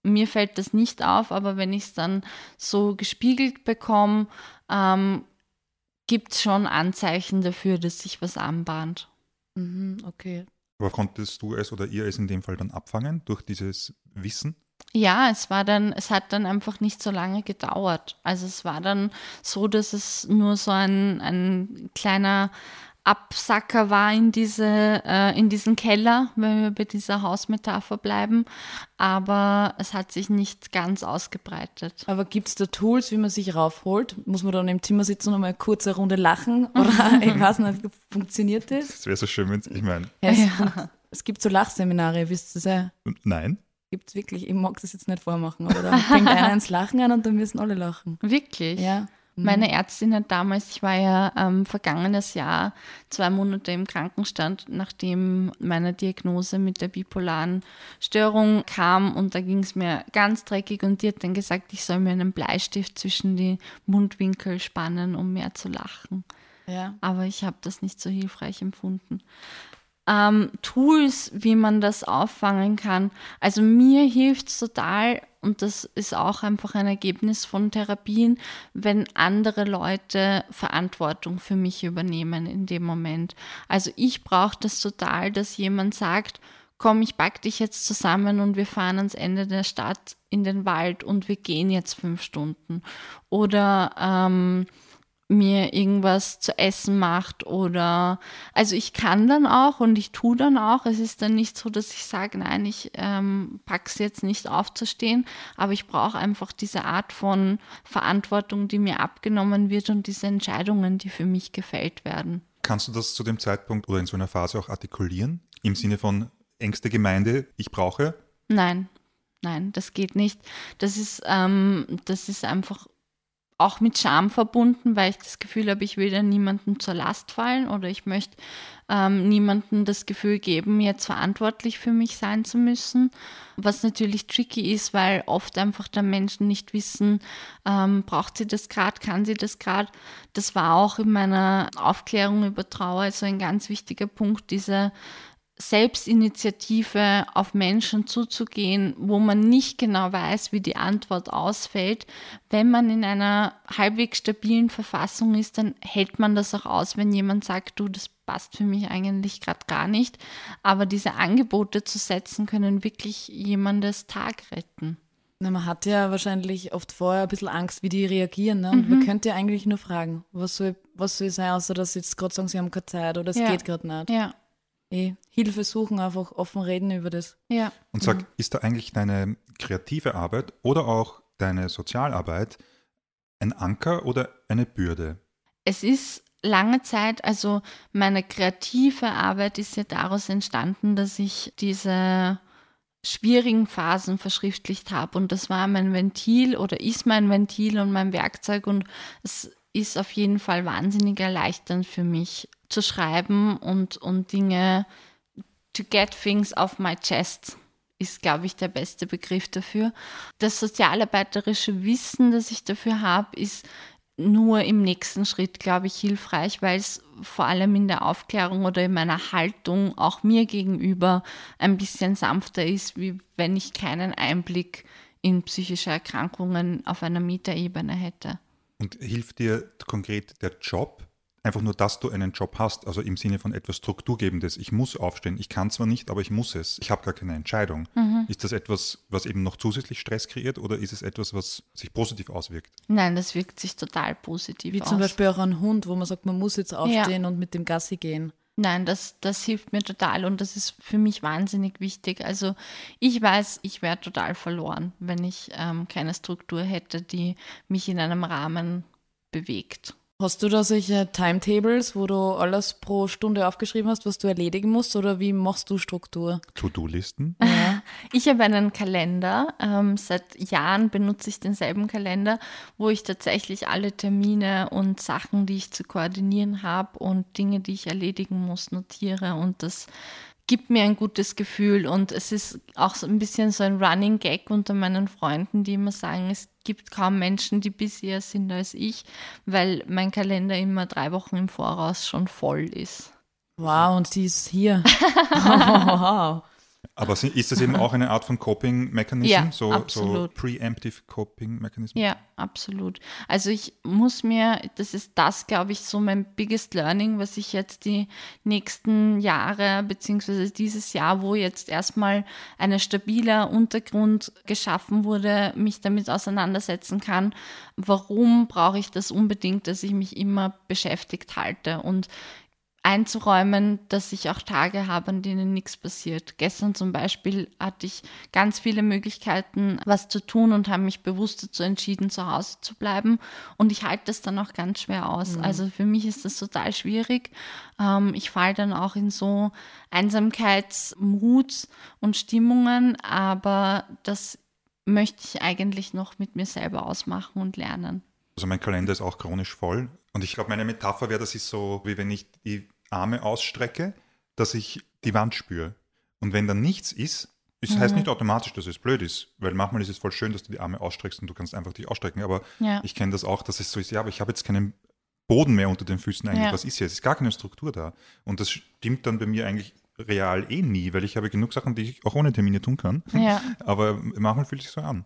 [SPEAKER 4] Mir fällt das nicht auf, aber wenn ich es dann so gespiegelt bekomme, ähm, gibt es schon Anzeichen dafür, dass sich was anbahnt.
[SPEAKER 1] Mhm, okay.
[SPEAKER 2] Aber konntest du es oder ihr es in dem Fall dann abfangen durch dieses Wissen?
[SPEAKER 4] Ja, es war dann, es hat dann einfach nicht so lange gedauert. Also es war dann so, dass es nur so ein, ein kleiner Absacker war in, diese, äh, in diesen Keller, wenn wir bei dieser Hausmetapher bleiben. Aber es hat sich nicht ganz ausgebreitet.
[SPEAKER 1] Aber gibt es da Tools, wie man sich raufholt? Muss man dann im Zimmer sitzen und mal eine kurze Runde lachen? [laughs] Oder ich weiß nicht, funktioniert das?
[SPEAKER 2] Das wäre so schön, wenn ich meine.
[SPEAKER 1] Ja, es, ja. es gibt so Lachseminare, wisst ihr das ja?
[SPEAKER 2] Nein.
[SPEAKER 1] Gibt es wirklich, ich mag das jetzt nicht vormachen, aber da fängt einer [laughs] ins Lachen an und dann müssen alle lachen.
[SPEAKER 4] Wirklich?
[SPEAKER 1] Ja.
[SPEAKER 4] Mhm. Meine Ärztin hat damals, ich war ja ähm, vergangenes Jahr zwei Monate im Krankenstand, nachdem meine Diagnose mit der bipolaren Störung kam und da ging es mir ganz dreckig und die hat dann gesagt, ich soll mir einen Bleistift zwischen die Mundwinkel spannen, um mehr zu lachen.
[SPEAKER 1] Ja.
[SPEAKER 4] Aber ich habe das nicht so hilfreich empfunden. Ähm, Tools, wie man das auffangen kann. Also mir hilft es total, und das ist auch einfach ein Ergebnis von Therapien, wenn andere Leute Verantwortung für mich übernehmen in dem Moment. Also ich brauche das total, dass jemand sagt, komm, ich pack dich jetzt zusammen und wir fahren ans Ende der Stadt in den Wald und wir gehen jetzt fünf Stunden. Oder ähm, mir irgendwas zu essen macht oder also ich kann dann auch und ich tue dann auch. Es ist dann nicht so, dass ich sage, nein, ich ähm, es jetzt nicht aufzustehen, aber ich brauche einfach diese Art von Verantwortung, die mir abgenommen wird und diese Entscheidungen, die für mich gefällt werden.
[SPEAKER 2] Kannst du das zu dem Zeitpunkt oder in so einer Phase auch artikulieren? Im Sinne von engste Gemeinde, ich brauche?
[SPEAKER 4] Nein, nein, das geht nicht. Das ist, ähm, das ist einfach auch mit Scham verbunden, weil ich das Gefühl habe, ich will dann niemandem zur Last fallen oder ich möchte ähm, niemandem das Gefühl geben, jetzt verantwortlich für mich sein zu müssen. Was natürlich tricky ist, weil oft einfach der Menschen nicht wissen, ähm, braucht sie das gerade, kann sie das gerade. Das war auch in meiner Aufklärung über Trauer also ein ganz wichtiger Punkt, diese Selbstinitiative auf Menschen zuzugehen, wo man nicht genau weiß, wie die Antwort ausfällt. Wenn man in einer halbwegs stabilen Verfassung ist, dann hält man das auch aus, wenn jemand sagt, du, das passt für mich eigentlich gerade gar nicht. Aber diese Angebote zu setzen, können wirklich jemandes Tag retten.
[SPEAKER 1] Na, man hat ja wahrscheinlich oft vorher ein bisschen Angst, wie die reagieren. Ne? Und man
[SPEAKER 4] Mhm.
[SPEAKER 1] könnte ja eigentlich nur fragen, was soll, was soll sein, außer dass sie jetzt gerade sagen, sie haben keine Zeit oder es
[SPEAKER 4] Ja.
[SPEAKER 1] geht gerade nicht.
[SPEAKER 4] Ja,
[SPEAKER 1] Eh, Hilfe suchen, einfach offen reden über das.
[SPEAKER 4] ja.
[SPEAKER 2] Und sag, ist da eigentlich deine kreative Arbeit oder auch deine Sozialarbeit ein Anker oder eine Bürde?
[SPEAKER 4] Es ist lange Zeit, also meine kreative Arbeit ist ja daraus entstanden, dass ich diese schwierigen Phasen verschriftlicht habe und das war mein Ventil oder ist mein Ventil und mein Werkzeug und es ist auf jeden Fall wahnsinnig erleichternd für mich zu schreiben und, und Dinge to get things off my chest ist, glaube ich, der beste Begriff dafür. Das sozialarbeiterische Wissen, das ich dafür habe, ist nur im nächsten Schritt, glaube ich, hilfreich, weil es vor allem in der Aufklärung oder in meiner Haltung auch mir gegenüber ein bisschen sanfter ist, wie wenn ich keinen Einblick in psychische Erkrankungen auf einer Metaebene hätte.
[SPEAKER 2] Und hilft dir konkret der Job? Einfach nur, dass du einen Job hast, also im Sinne von etwas Strukturgebendes. Ich muss aufstehen. Ich kann zwar nicht, aber ich muss es. Ich habe gar keine Entscheidung. Ist das etwas, was eben noch zusätzlich Stress kreiert oder ist es etwas, was sich positiv auswirkt?
[SPEAKER 4] Nein, das wirkt sich total positiv
[SPEAKER 1] Wie
[SPEAKER 4] aus.
[SPEAKER 1] zum Beispiel auch ein Hund, wo man sagt, man muss jetzt aufstehen und mit dem Gassi gehen.
[SPEAKER 4] Nein, das, das hilft mir total und das ist für mich wahnsinnig wichtig. Also ich weiß, ich wäre total verloren, wenn ich ähm, keine Struktur hätte, die mich in einem Rahmen bewegt.
[SPEAKER 1] Hast du da solche Timetables, wo du alles pro Stunde aufgeschrieben hast, was du erledigen musst, oder wie machst du Struktur?
[SPEAKER 2] To-Do-Listen? [laughs]
[SPEAKER 4] Ich habe einen Kalender. Ähm, seit Jahren benutze ich denselben Kalender, wo ich tatsächlich alle Termine und Sachen, die ich zu koordinieren habe und Dinge, die ich erledigen muss, notiere. Und das gibt mir ein gutes Gefühl. Und es ist auch so ein bisschen so ein Running Gag unter meinen Freunden, die immer sagen, es gibt kaum Menschen, die busier sind als ich, weil mein Kalender immer drei Wochen im Voraus schon voll ist.
[SPEAKER 1] Wow, und sie ist hier. [laughs] wow.
[SPEAKER 2] Aber ist das eben auch eine Art von Coping-Mechanism?
[SPEAKER 4] Ja,
[SPEAKER 2] so, so
[SPEAKER 4] absolut.
[SPEAKER 2] Preemptive Coping-Mechanism?
[SPEAKER 4] Ja, absolut. Also ich muss mir, das ist das, glaube ich, so mein biggest learning, was ich jetzt die nächsten Jahre, beziehungsweise dieses Jahr, wo jetzt erstmal ein stabiler Untergrund geschaffen wurde, mich damit auseinandersetzen kann. Warum brauche ich das unbedingt, dass ich mich immer beschäftigt halte? Und einzuräumen, dass ich auch Tage habe, an denen nichts passiert. Gestern zum Beispiel hatte ich ganz viele Möglichkeiten, was zu tun und habe mich bewusst dazu entschieden, zu Hause zu bleiben. Und ich halte das dann auch ganz schwer aus. Also für mich ist das total schwierig. Ähm, ich falle dann auch in so Einsamkeitsmuts und Stimmungen, aber das möchte ich eigentlich noch mit mir selber ausmachen und lernen.
[SPEAKER 2] Also mein Kalender ist auch chronisch voll. Und ich glaube, meine Metapher wäre, das ist so, wie wenn ich die Arme ausstrecke, dass ich die Wand spüre. Und wenn dann nichts ist, es heißt nicht automatisch, dass es blöd ist, weil manchmal ist es voll schön, dass du die Arme ausstreckst und du kannst einfach dich ausstrecken. Aber
[SPEAKER 4] Ja.
[SPEAKER 2] ich kenne das auch, dass es so ist, ja, aber ich habe jetzt keinen Boden mehr unter den Füßen eigentlich.
[SPEAKER 4] Ja.
[SPEAKER 2] Was ist hier? Es ist gar keine Struktur da. Und das stimmt dann bei mir eigentlich real eh nie, weil ich habe genug Sachen, die ich auch ohne Termine tun kann.
[SPEAKER 4] Ja. [laughs]
[SPEAKER 2] Aber manchmal fühlt es sich so an.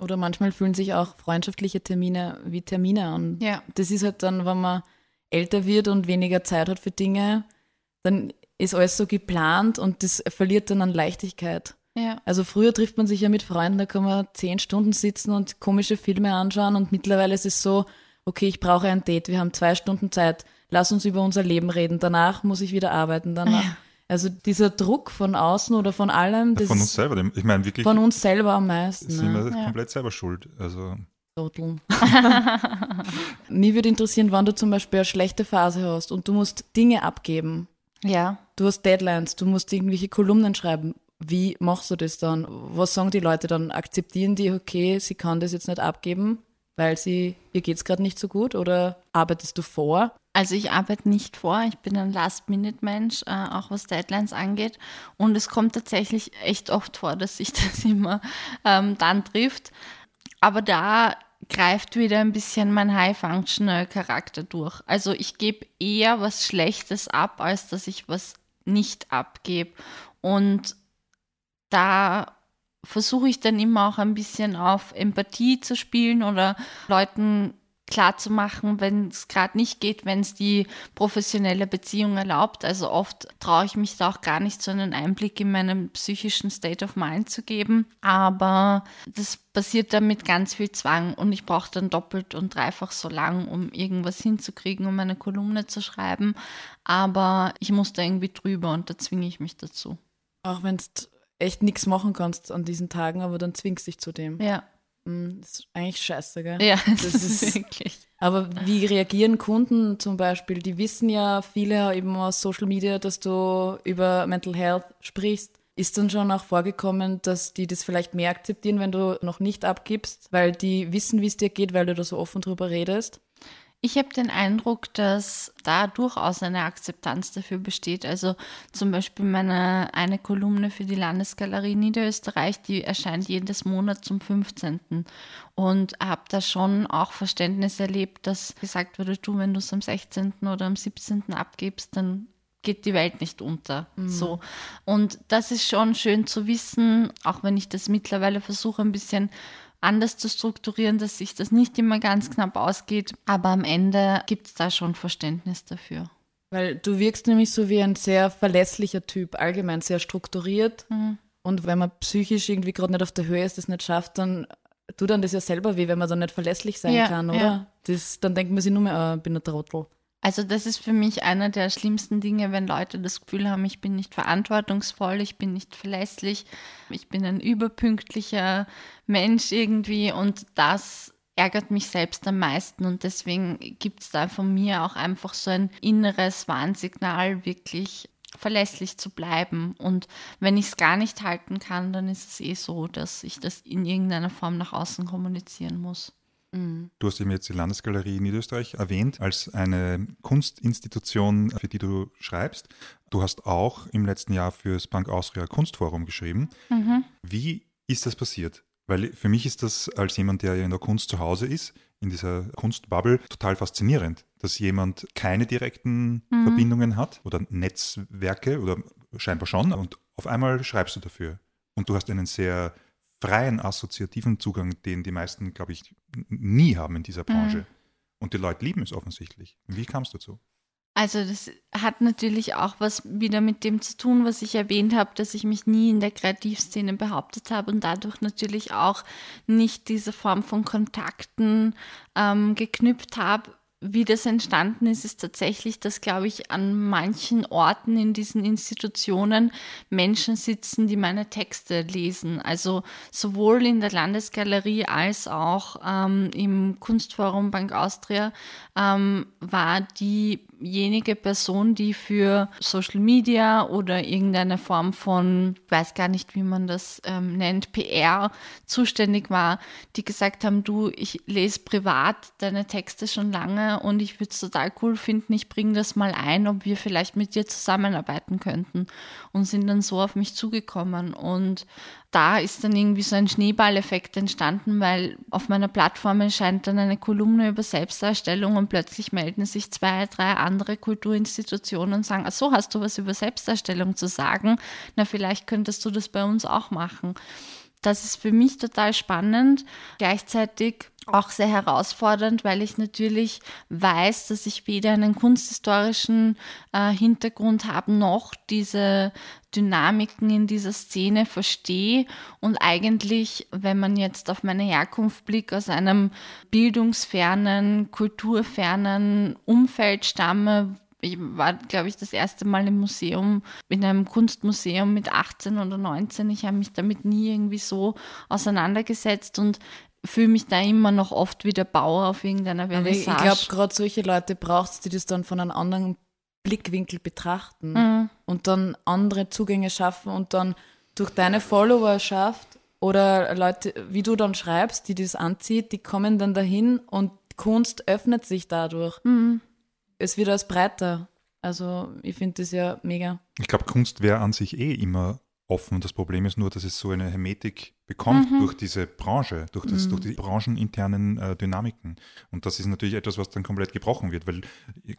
[SPEAKER 1] Oder manchmal fühlen sich auch freundschaftliche Termine wie Termine an.
[SPEAKER 4] Ja.
[SPEAKER 1] Das ist halt dann, wenn man älter wird und weniger Zeit hat für Dinge, dann ist alles so geplant und das verliert dann an Leichtigkeit.
[SPEAKER 4] Ja.
[SPEAKER 1] Also früher trifft man sich ja mit Freunden, da kann man zehn Stunden sitzen und komische Filme anschauen und mittlerweile ist es so, okay, ich brauche ein Date, wir haben zwei Stunden Zeit, lass uns über unser Leben reden, danach muss ich wieder arbeiten, danach. Also dieser Druck von außen oder von allem, das
[SPEAKER 2] Von uns
[SPEAKER 1] ist
[SPEAKER 2] selber. Ich meine, wirklich
[SPEAKER 1] von uns selber am meisten.
[SPEAKER 2] sind
[SPEAKER 1] Ne?
[SPEAKER 2] wir komplett selber schuld. Also
[SPEAKER 1] Trotteln. [laughs] Mich würde interessieren, wann du zum Beispiel eine schlechte Phase hast und du musst Dinge abgeben.
[SPEAKER 4] Ja.
[SPEAKER 1] Du hast Deadlines, du musst irgendwelche Kolumnen schreiben. Wie machst du das dann? Was sagen die Leute dann? Akzeptieren die, okay, sie kann das jetzt nicht abgeben, weil sie, ihr geht's gerade nicht so gut? Oder arbeitest du vor?
[SPEAKER 4] Also ich arbeite nicht vor, ich bin ein Last-Minute-Mensch, äh, auch was Deadlines angeht. Und es kommt tatsächlich echt oft vor, dass sich [laughs] das immer ähm, dann trifft. Aber da greift wieder ein bisschen mein High-Functional-Charakter durch. Also ich gebe eher was Schlechtes ab, als dass ich was nicht abgebe. Und da versuche ich dann immer auch ein bisschen auf Empathie zu spielen oder Leuten klar zu machen, wenn es gerade nicht geht, wenn es die professionelle Beziehung erlaubt. Also oft traue ich mich da auch gar nicht so einen Einblick in meinen psychischen State of Mind zu geben. Aber das passiert dann mit ganz viel Zwang und ich brauche dann doppelt und dreifach so lang, um irgendwas hinzukriegen, um eine Kolumne zu schreiben. Aber ich muss da irgendwie drüber und da zwinge ich mich dazu.
[SPEAKER 1] Auch wenn du echt nichts machen kannst an diesen Tagen, aber dann zwingst dich zu dem.
[SPEAKER 4] Ja.
[SPEAKER 1] Mm, Das ist eigentlich scheiße, gell?
[SPEAKER 4] Ja, [laughs]
[SPEAKER 1] das ist
[SPEAKER 4] wirklich.
[SPEAKER 1] Aber wie reagieren Kunden zum Beispiel? Die wissen ja viele eben aus Social Media, dass du über Mental Health sprichst. Ist dann schon auch vorgekommen, dass die das vielleicht mehr akzeptieren, wenn du noch nicht abgibst, weil die wissen, wie es dir geht, weil du da so offen drüber redest?
[SPEAKER 4] Ich habe den Eindruck, dass da durchaus eine Akzeptanz dafür besteht. Also zum Beispiel meine eine Kolumne für die Landesgalerie Niederösterreich, die erscheint jedes Monat zum 15. Und habe da schon auch Verständnis erlebt, dass gesagt wurde, du, wenn du es am 16. oder am 17. abgibst, dann geht die Welt nicht unter. So. Und das ist schon schön zu wissen, auch wenn ich das mittlerweile versuche, ein bisschen anders zu strukturieren, dass sich das nicht immer ganz knapp ausgeht. Aber am Ende gibt es da schon Verständnis dafür.
[SPEAKER 1] Weil du wirkst nämlich so wie ein sehr verlässlicher Typ, allgemein sehr strukturiert. Und wenn man psychisch irgendwie gerade nicht auf der Höhe ist, das nicht schafft, dann tut dann das ja selber weh, wenn man dann nicht verlässlich sein
[SPEAKER 4] Ja,
[SPEAKER 1] kann,
[SPEAKER 4] ja.
[SPEAKER 1] oder? Das, dann denkt man sich nur mehr, ah, ich bin ein Trottel.
[SPEAKER 4] Also das ist für mich einer der schlimmsten Dinge, wenn Leute das Gefühl haben, ich bin nicht verantwortungsvoll, ich bin nicht verlässlich, ich bin ein überpünktlicher Mensch irgendwie und das ärgert mich selbst am meisten und deswegen gibt es da von mir auch einfach so ein inneres Warnsignal, wirklich verlässlich zu bleiben. Und wenn ich es gar nicht halten kann, dann ist es eh so, dass ich das in irgendeiner Form nach außen kommunizieren muss.
[SPEAKER 2] Du hast eben jetzt die Landesgalerie Niederösterreich erwähnt als eine Kunstinstitution, für die du schreibst. Du hast auch im letzten Jahr fürs Bank Austria Kunstforum geschrieben. Wie ist das passiert? Weil für mich ist das als jemand, der ja in der Kunst zu Hause ist, in dieser Kunstbubble, total faszinierend, dass jemand keine direkten Verbindungen hat oder Netzwerke oder scheinbar schon und auf einmal schreibst du dafür. Und du hast einen sehr freien assoziativen Zugang, den die meisten, glaube ich, nie haben in dieser Branche. Und die Leute lieben es offensichtlich. Wie kam es dazu?
[SPEAKER 4] Also das hat natürlich auch was wieder mit dem zu tun, was ich erwähnt habe, dass ich mich nie in der Kreativszene behauptet habe und dadurch natürlich auch nicht diese Form von Kontakten ähm, geknüpft habe. Wie das entstanden ist, ist tatsächlich, dass, glaube ich, an manchen Orten in diesen Institutionen Menschen sitzen, die meine Texte lesen. Also sowohl in der Landesgalerie als auch ähm, im Kunstforum Bank Austria ähm, war diejenige Person, die für Social Media oder irgendeine Form von, ich weiß gar nicht, wie man das ähm, nennt, PR zuständig war, die gesagt haben, du, ich lese privat deine Texte schon lange und ich würde es total cool finden, ich bringe das mal ein, ob wir vielleicht mit dir zusammenarbeiten könnten. Und sind dann so auf mich zugekommen. Und da ist dann irgendwie so ein Schneeballeffekt entstanden, weil auf meiner Plattform erscheint dann eine Kolumne über Selbstdarstellung und plötzlich melden sich zwei, drei andere Kulturinstitutionen und sagen, ach so, hast du was über Selbstdarstellung zu sagen? Na, vielleicht könntest du das bei uns auch machen. Das ist für mich total spannend, gleichzeitig auch sehr herausfordernd, weil ich natürlich weiß, dass ich weder einen kunsthistorischen äh, Hintergrund habe, noch diese Dynamiken in dieser Szene verstehe und eigentlich, wenn man jetzt auf meine Herkunft blickt, aus einem bildungsfernen, kulturfernen Umfeld stamme, ich war, glaube ich, das erste Mal im Museum, in einem Kunstmuseum mit 18 oder 19. Ich habe mich damit nie irgendwie so auseinandergesetzt und fühle mich da immer noch oft wie der Bauer auf irgendeiner
[SPEAKER 1] Aber ich,
[SPEAKER 4] Vernissage.
[SPEAKER 1] glaube, gerade solche Leute brauchst die das dann von einem anderen Blickwinkel betrachten
[SPEAKER 4] Mhm.
[SPEAKER 1] und dann andere Zugänge schaffen und dann durch deine Followerschaft oder Leute, wie du dann schreibst, die das anzieht, die kommen dann dahin und Kunst öffnet sich dadurch.
[SPEAKER 4] Mhm.
[SPEAKER 1] Es wird als breiter. Also ich finde das ja mega.
[SPEAKER 2] Ich glaube, Kunst wäre an sich eh immer offen. Das Problem ist nur, dass es so eine Hermetik bekommt durch diese Branche, durch, das, durch die brancheninternen äh, Dynamiken. Und das ist natürlich etwas, was dann komplett gebrochen wird, weil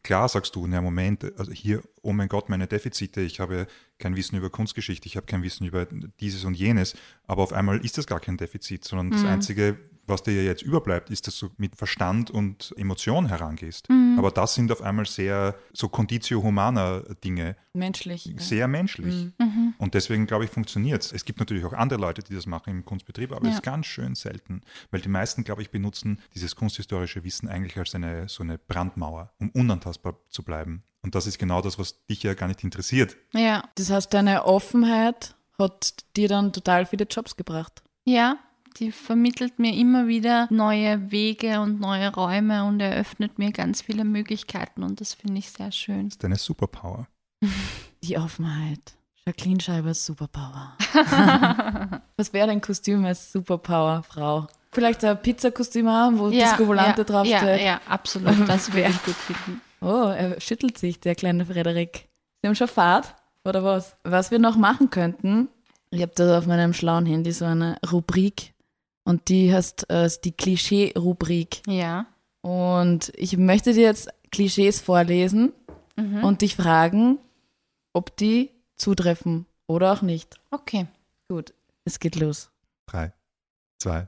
[SPEAKER 2] klar sagst du, na Moment, also hier, oh mein Gott, meine Defizite, ich habe kein Wissen über Kunstgeschichte, ich habe kein Wissen über dieses und jenes, aber auf einmal ist das gar kein Defizit, sondern das Einzige, was dir ja jetzt überbleibt, ist, dass du mit Verstand und Emotion herangehst.
[SPEAKER 1] Mhm.
[SPEAKER 2] Aber das sind auf einmal sehr so Conditio Humana Dinge,
[SPEAKER 1] Menschlich. ja.
[SPEAKER 2] sehr menschlich.
[SPEAKER 1] Mhm.
[SPEAKER 2] Und deswegen, glaube ich, funktioniert es. Es gibt natürlich auch andere Leute, die das machen im Kunstbetrieb, aber es
[SPEAKER 4] Ja.
[SPEAKER 2] ist ganz schön selten, weil die meisten, glaube ich, benutzen dieses kunsthistorische Wissen eigentlich als eine, so eine Brandmauer, um unantastbar zu bleiben. Und das ist genau das, was dich ja gar nicht interessiert.
[SPEAKER 4] Ja,
[SPEAKER 1] Das heißt, deine Offenheit hat dir dann total viele Jobs gebracht.
[SPEAKER 4] ja, die vermittelt mir immer wieder neue Wege und neue Räume und eröffnet mir ganz viele Möglichkeiten und das finde ich sehr schön.
[SPEAKER 2] Das ist deine Superpower. [laughs]
[SPEAKER 1] Die Offenheit. Jacqueline Scheibers Superpower. [laughs] Was wäre dein Kostüm als Superpower, Frau? Vielleicht ein Pizzakostüm haben, wo das Volante
[SPEAKER 4] ja,
[SPEAKER 1] draufsteht.
[SPEAKER 4] Ja, ja, absolut, das wäre ich gut finden.
[SPEAKER 1] Oh, er schüttelt sich, der kleine Frederik. Sie haben schon Fahrt, oder was? Was wir noch machen könnten, ich habe da auf meinem schlauen Handy so eine Rubrik und die heißt äh, die Klischee-Rubrik.
[SPEAKER 4] Ja.
[SPEAKER 1] Und ich möchte dir jetzt Klischees vorlesen
[SPEAKER 4] Mhm.
[SPEAKER 1] und dich fragen, ob die zutreffen oder auch nicht.
[SPEAKER 4] Okay.
[SPEAKER 1] Gut, es geht los.
[SPEAKER 2] Drei, zwei,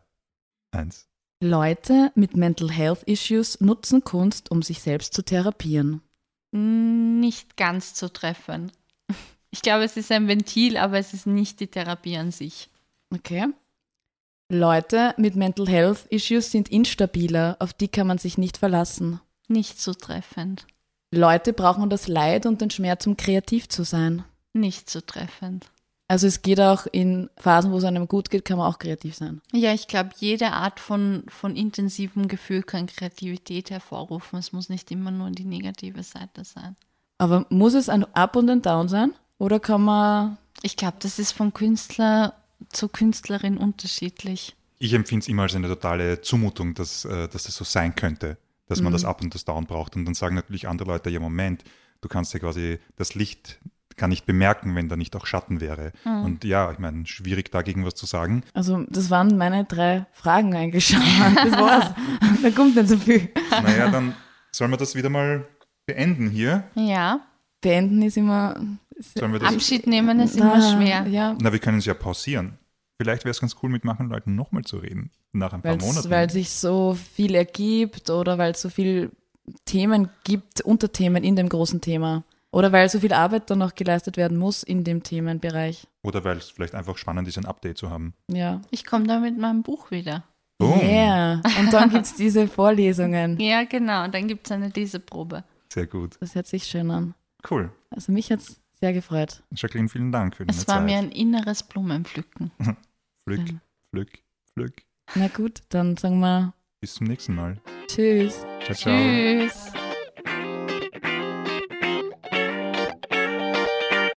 [SPEAKER 2] eins.
[SPEAKER 1] Leute mit Mental Health Issues nutzen Kunst, um sich selbst zu therapieren.
[SPEAKER 4] Nicht ganz zu treffen. [laughs] Ich glaube, es ist ein Ventil, aber es ist nicht die Therapie an sich.
[SPEAKER 1] Okay. Leute mit Mental Health Issues sind instabiler, auf die kann man sich nicht verlassen.
[SPEAKER 4] Nicht zutreffend.
[SPEAKER 1] Leute brauchen das Leid und den Schmerz, um kreativ zu sein.
[SPEAKER 4] Nicht zutreffend.
[SPEAKER 1] Also es geht auch in Phasen, wo es einem gut geht, kann man auch kreativ sein.
[SPEAKER 4] Ja, ich glaube, jede Art von, von intensivem Gefühl kann Kreativität hervorrufen. Es muss nicht immer nur die negative Seite sein.
[SPEAKER 1] Aber muss es ein Up und ein Down sein? Oder kann man
[SPEAKER 4] Ich glaube, das ist von Künstler zu Künstlerin unterschiedlich.
[SPEAKER 2] Ich empfinde es immer als eine totale Zumutung, dass, äh, dass das so sein könnte, dass man das Up und das Down braucht. Und dann sagen natürlich andere Leute, ja Moment, du kannst ja quasi das Licht kann nicht bemerken, wenn da nicht auch Schatten wäre. Und ja, ich meine, schwierig dagegen was zu sagen.
[SPEAKER 1] Also, das waren meine drei Fragen eigentlich schon. [laughs] Das war's. [laughs] da kommt nicht so viel.
[SPEAKER 2] Naja, dann sollen wir das wieder mal beenden hier.
[SPEAKER 4] Ja,
[SPEAKER 1] Beenden ist immer.
[SPEAKER 2] Sollen wir das,
[SPEAKER 4] Abschied nehmen ist immer
[SPEAKER 1] Ah,
[SPEAKER 4] schwer.
[SPEAKER 1] Ja,
[SPEAKER 2] na, wir können es ja pausieren. Vielleicht wäre es ganz cool, mit manchen Leuten nochmal zu reden. Nach ein paar Monaten.
[SPEAKER 1] weil sich so viel ergibt oder weil es so viel Themen gibt, Unterthemen in dem großen Thema. Oder weil so viel Arbeit dann noch geleistet werden muss in dem Themenbereich.
[SPEAKER 2] Oder weil es vielleicht einfach spannend ist, ein Update zu haben.
[SPEAKER 1] Ja.
[SPEAKER 4] Ich komme da mit meinem Buch wieder.
[SPEAKER 2] Boom.
[SPEAKER 1] Yeah. Und dann gibt es diese Vorlesungen. [laughs]
[SPEAKER 4] Ja, genau. Und dann gibt es eine Leseprobe.
[SPEAKER 2] Sehr gut.
[SPEAKER 1] Das hört sich schön an.
[SPEAKER 2] Cool.
[SPEAKER 1] Also mich hat es sehr gefreut.
[SPEAKER 2] Jacqueline, vielen Dank für deine
[SPEAKER 4] Es war
[SPEAKER 2] Zeit.
[SPEAKER 4] mir ein inneres Blumenpflücken. [laughs]
[SPEAKER 2] Pflück, pflück, pflück.
[SPEAKER 1] Na gut, dann sagen wir
[SPEAKER 2] Bis zum nächsten Mal.
[SPEAKER 1] Tschüss.
[SPEAKER 2] Ciao, ciao.
[SPEAKER 4] Tschüss.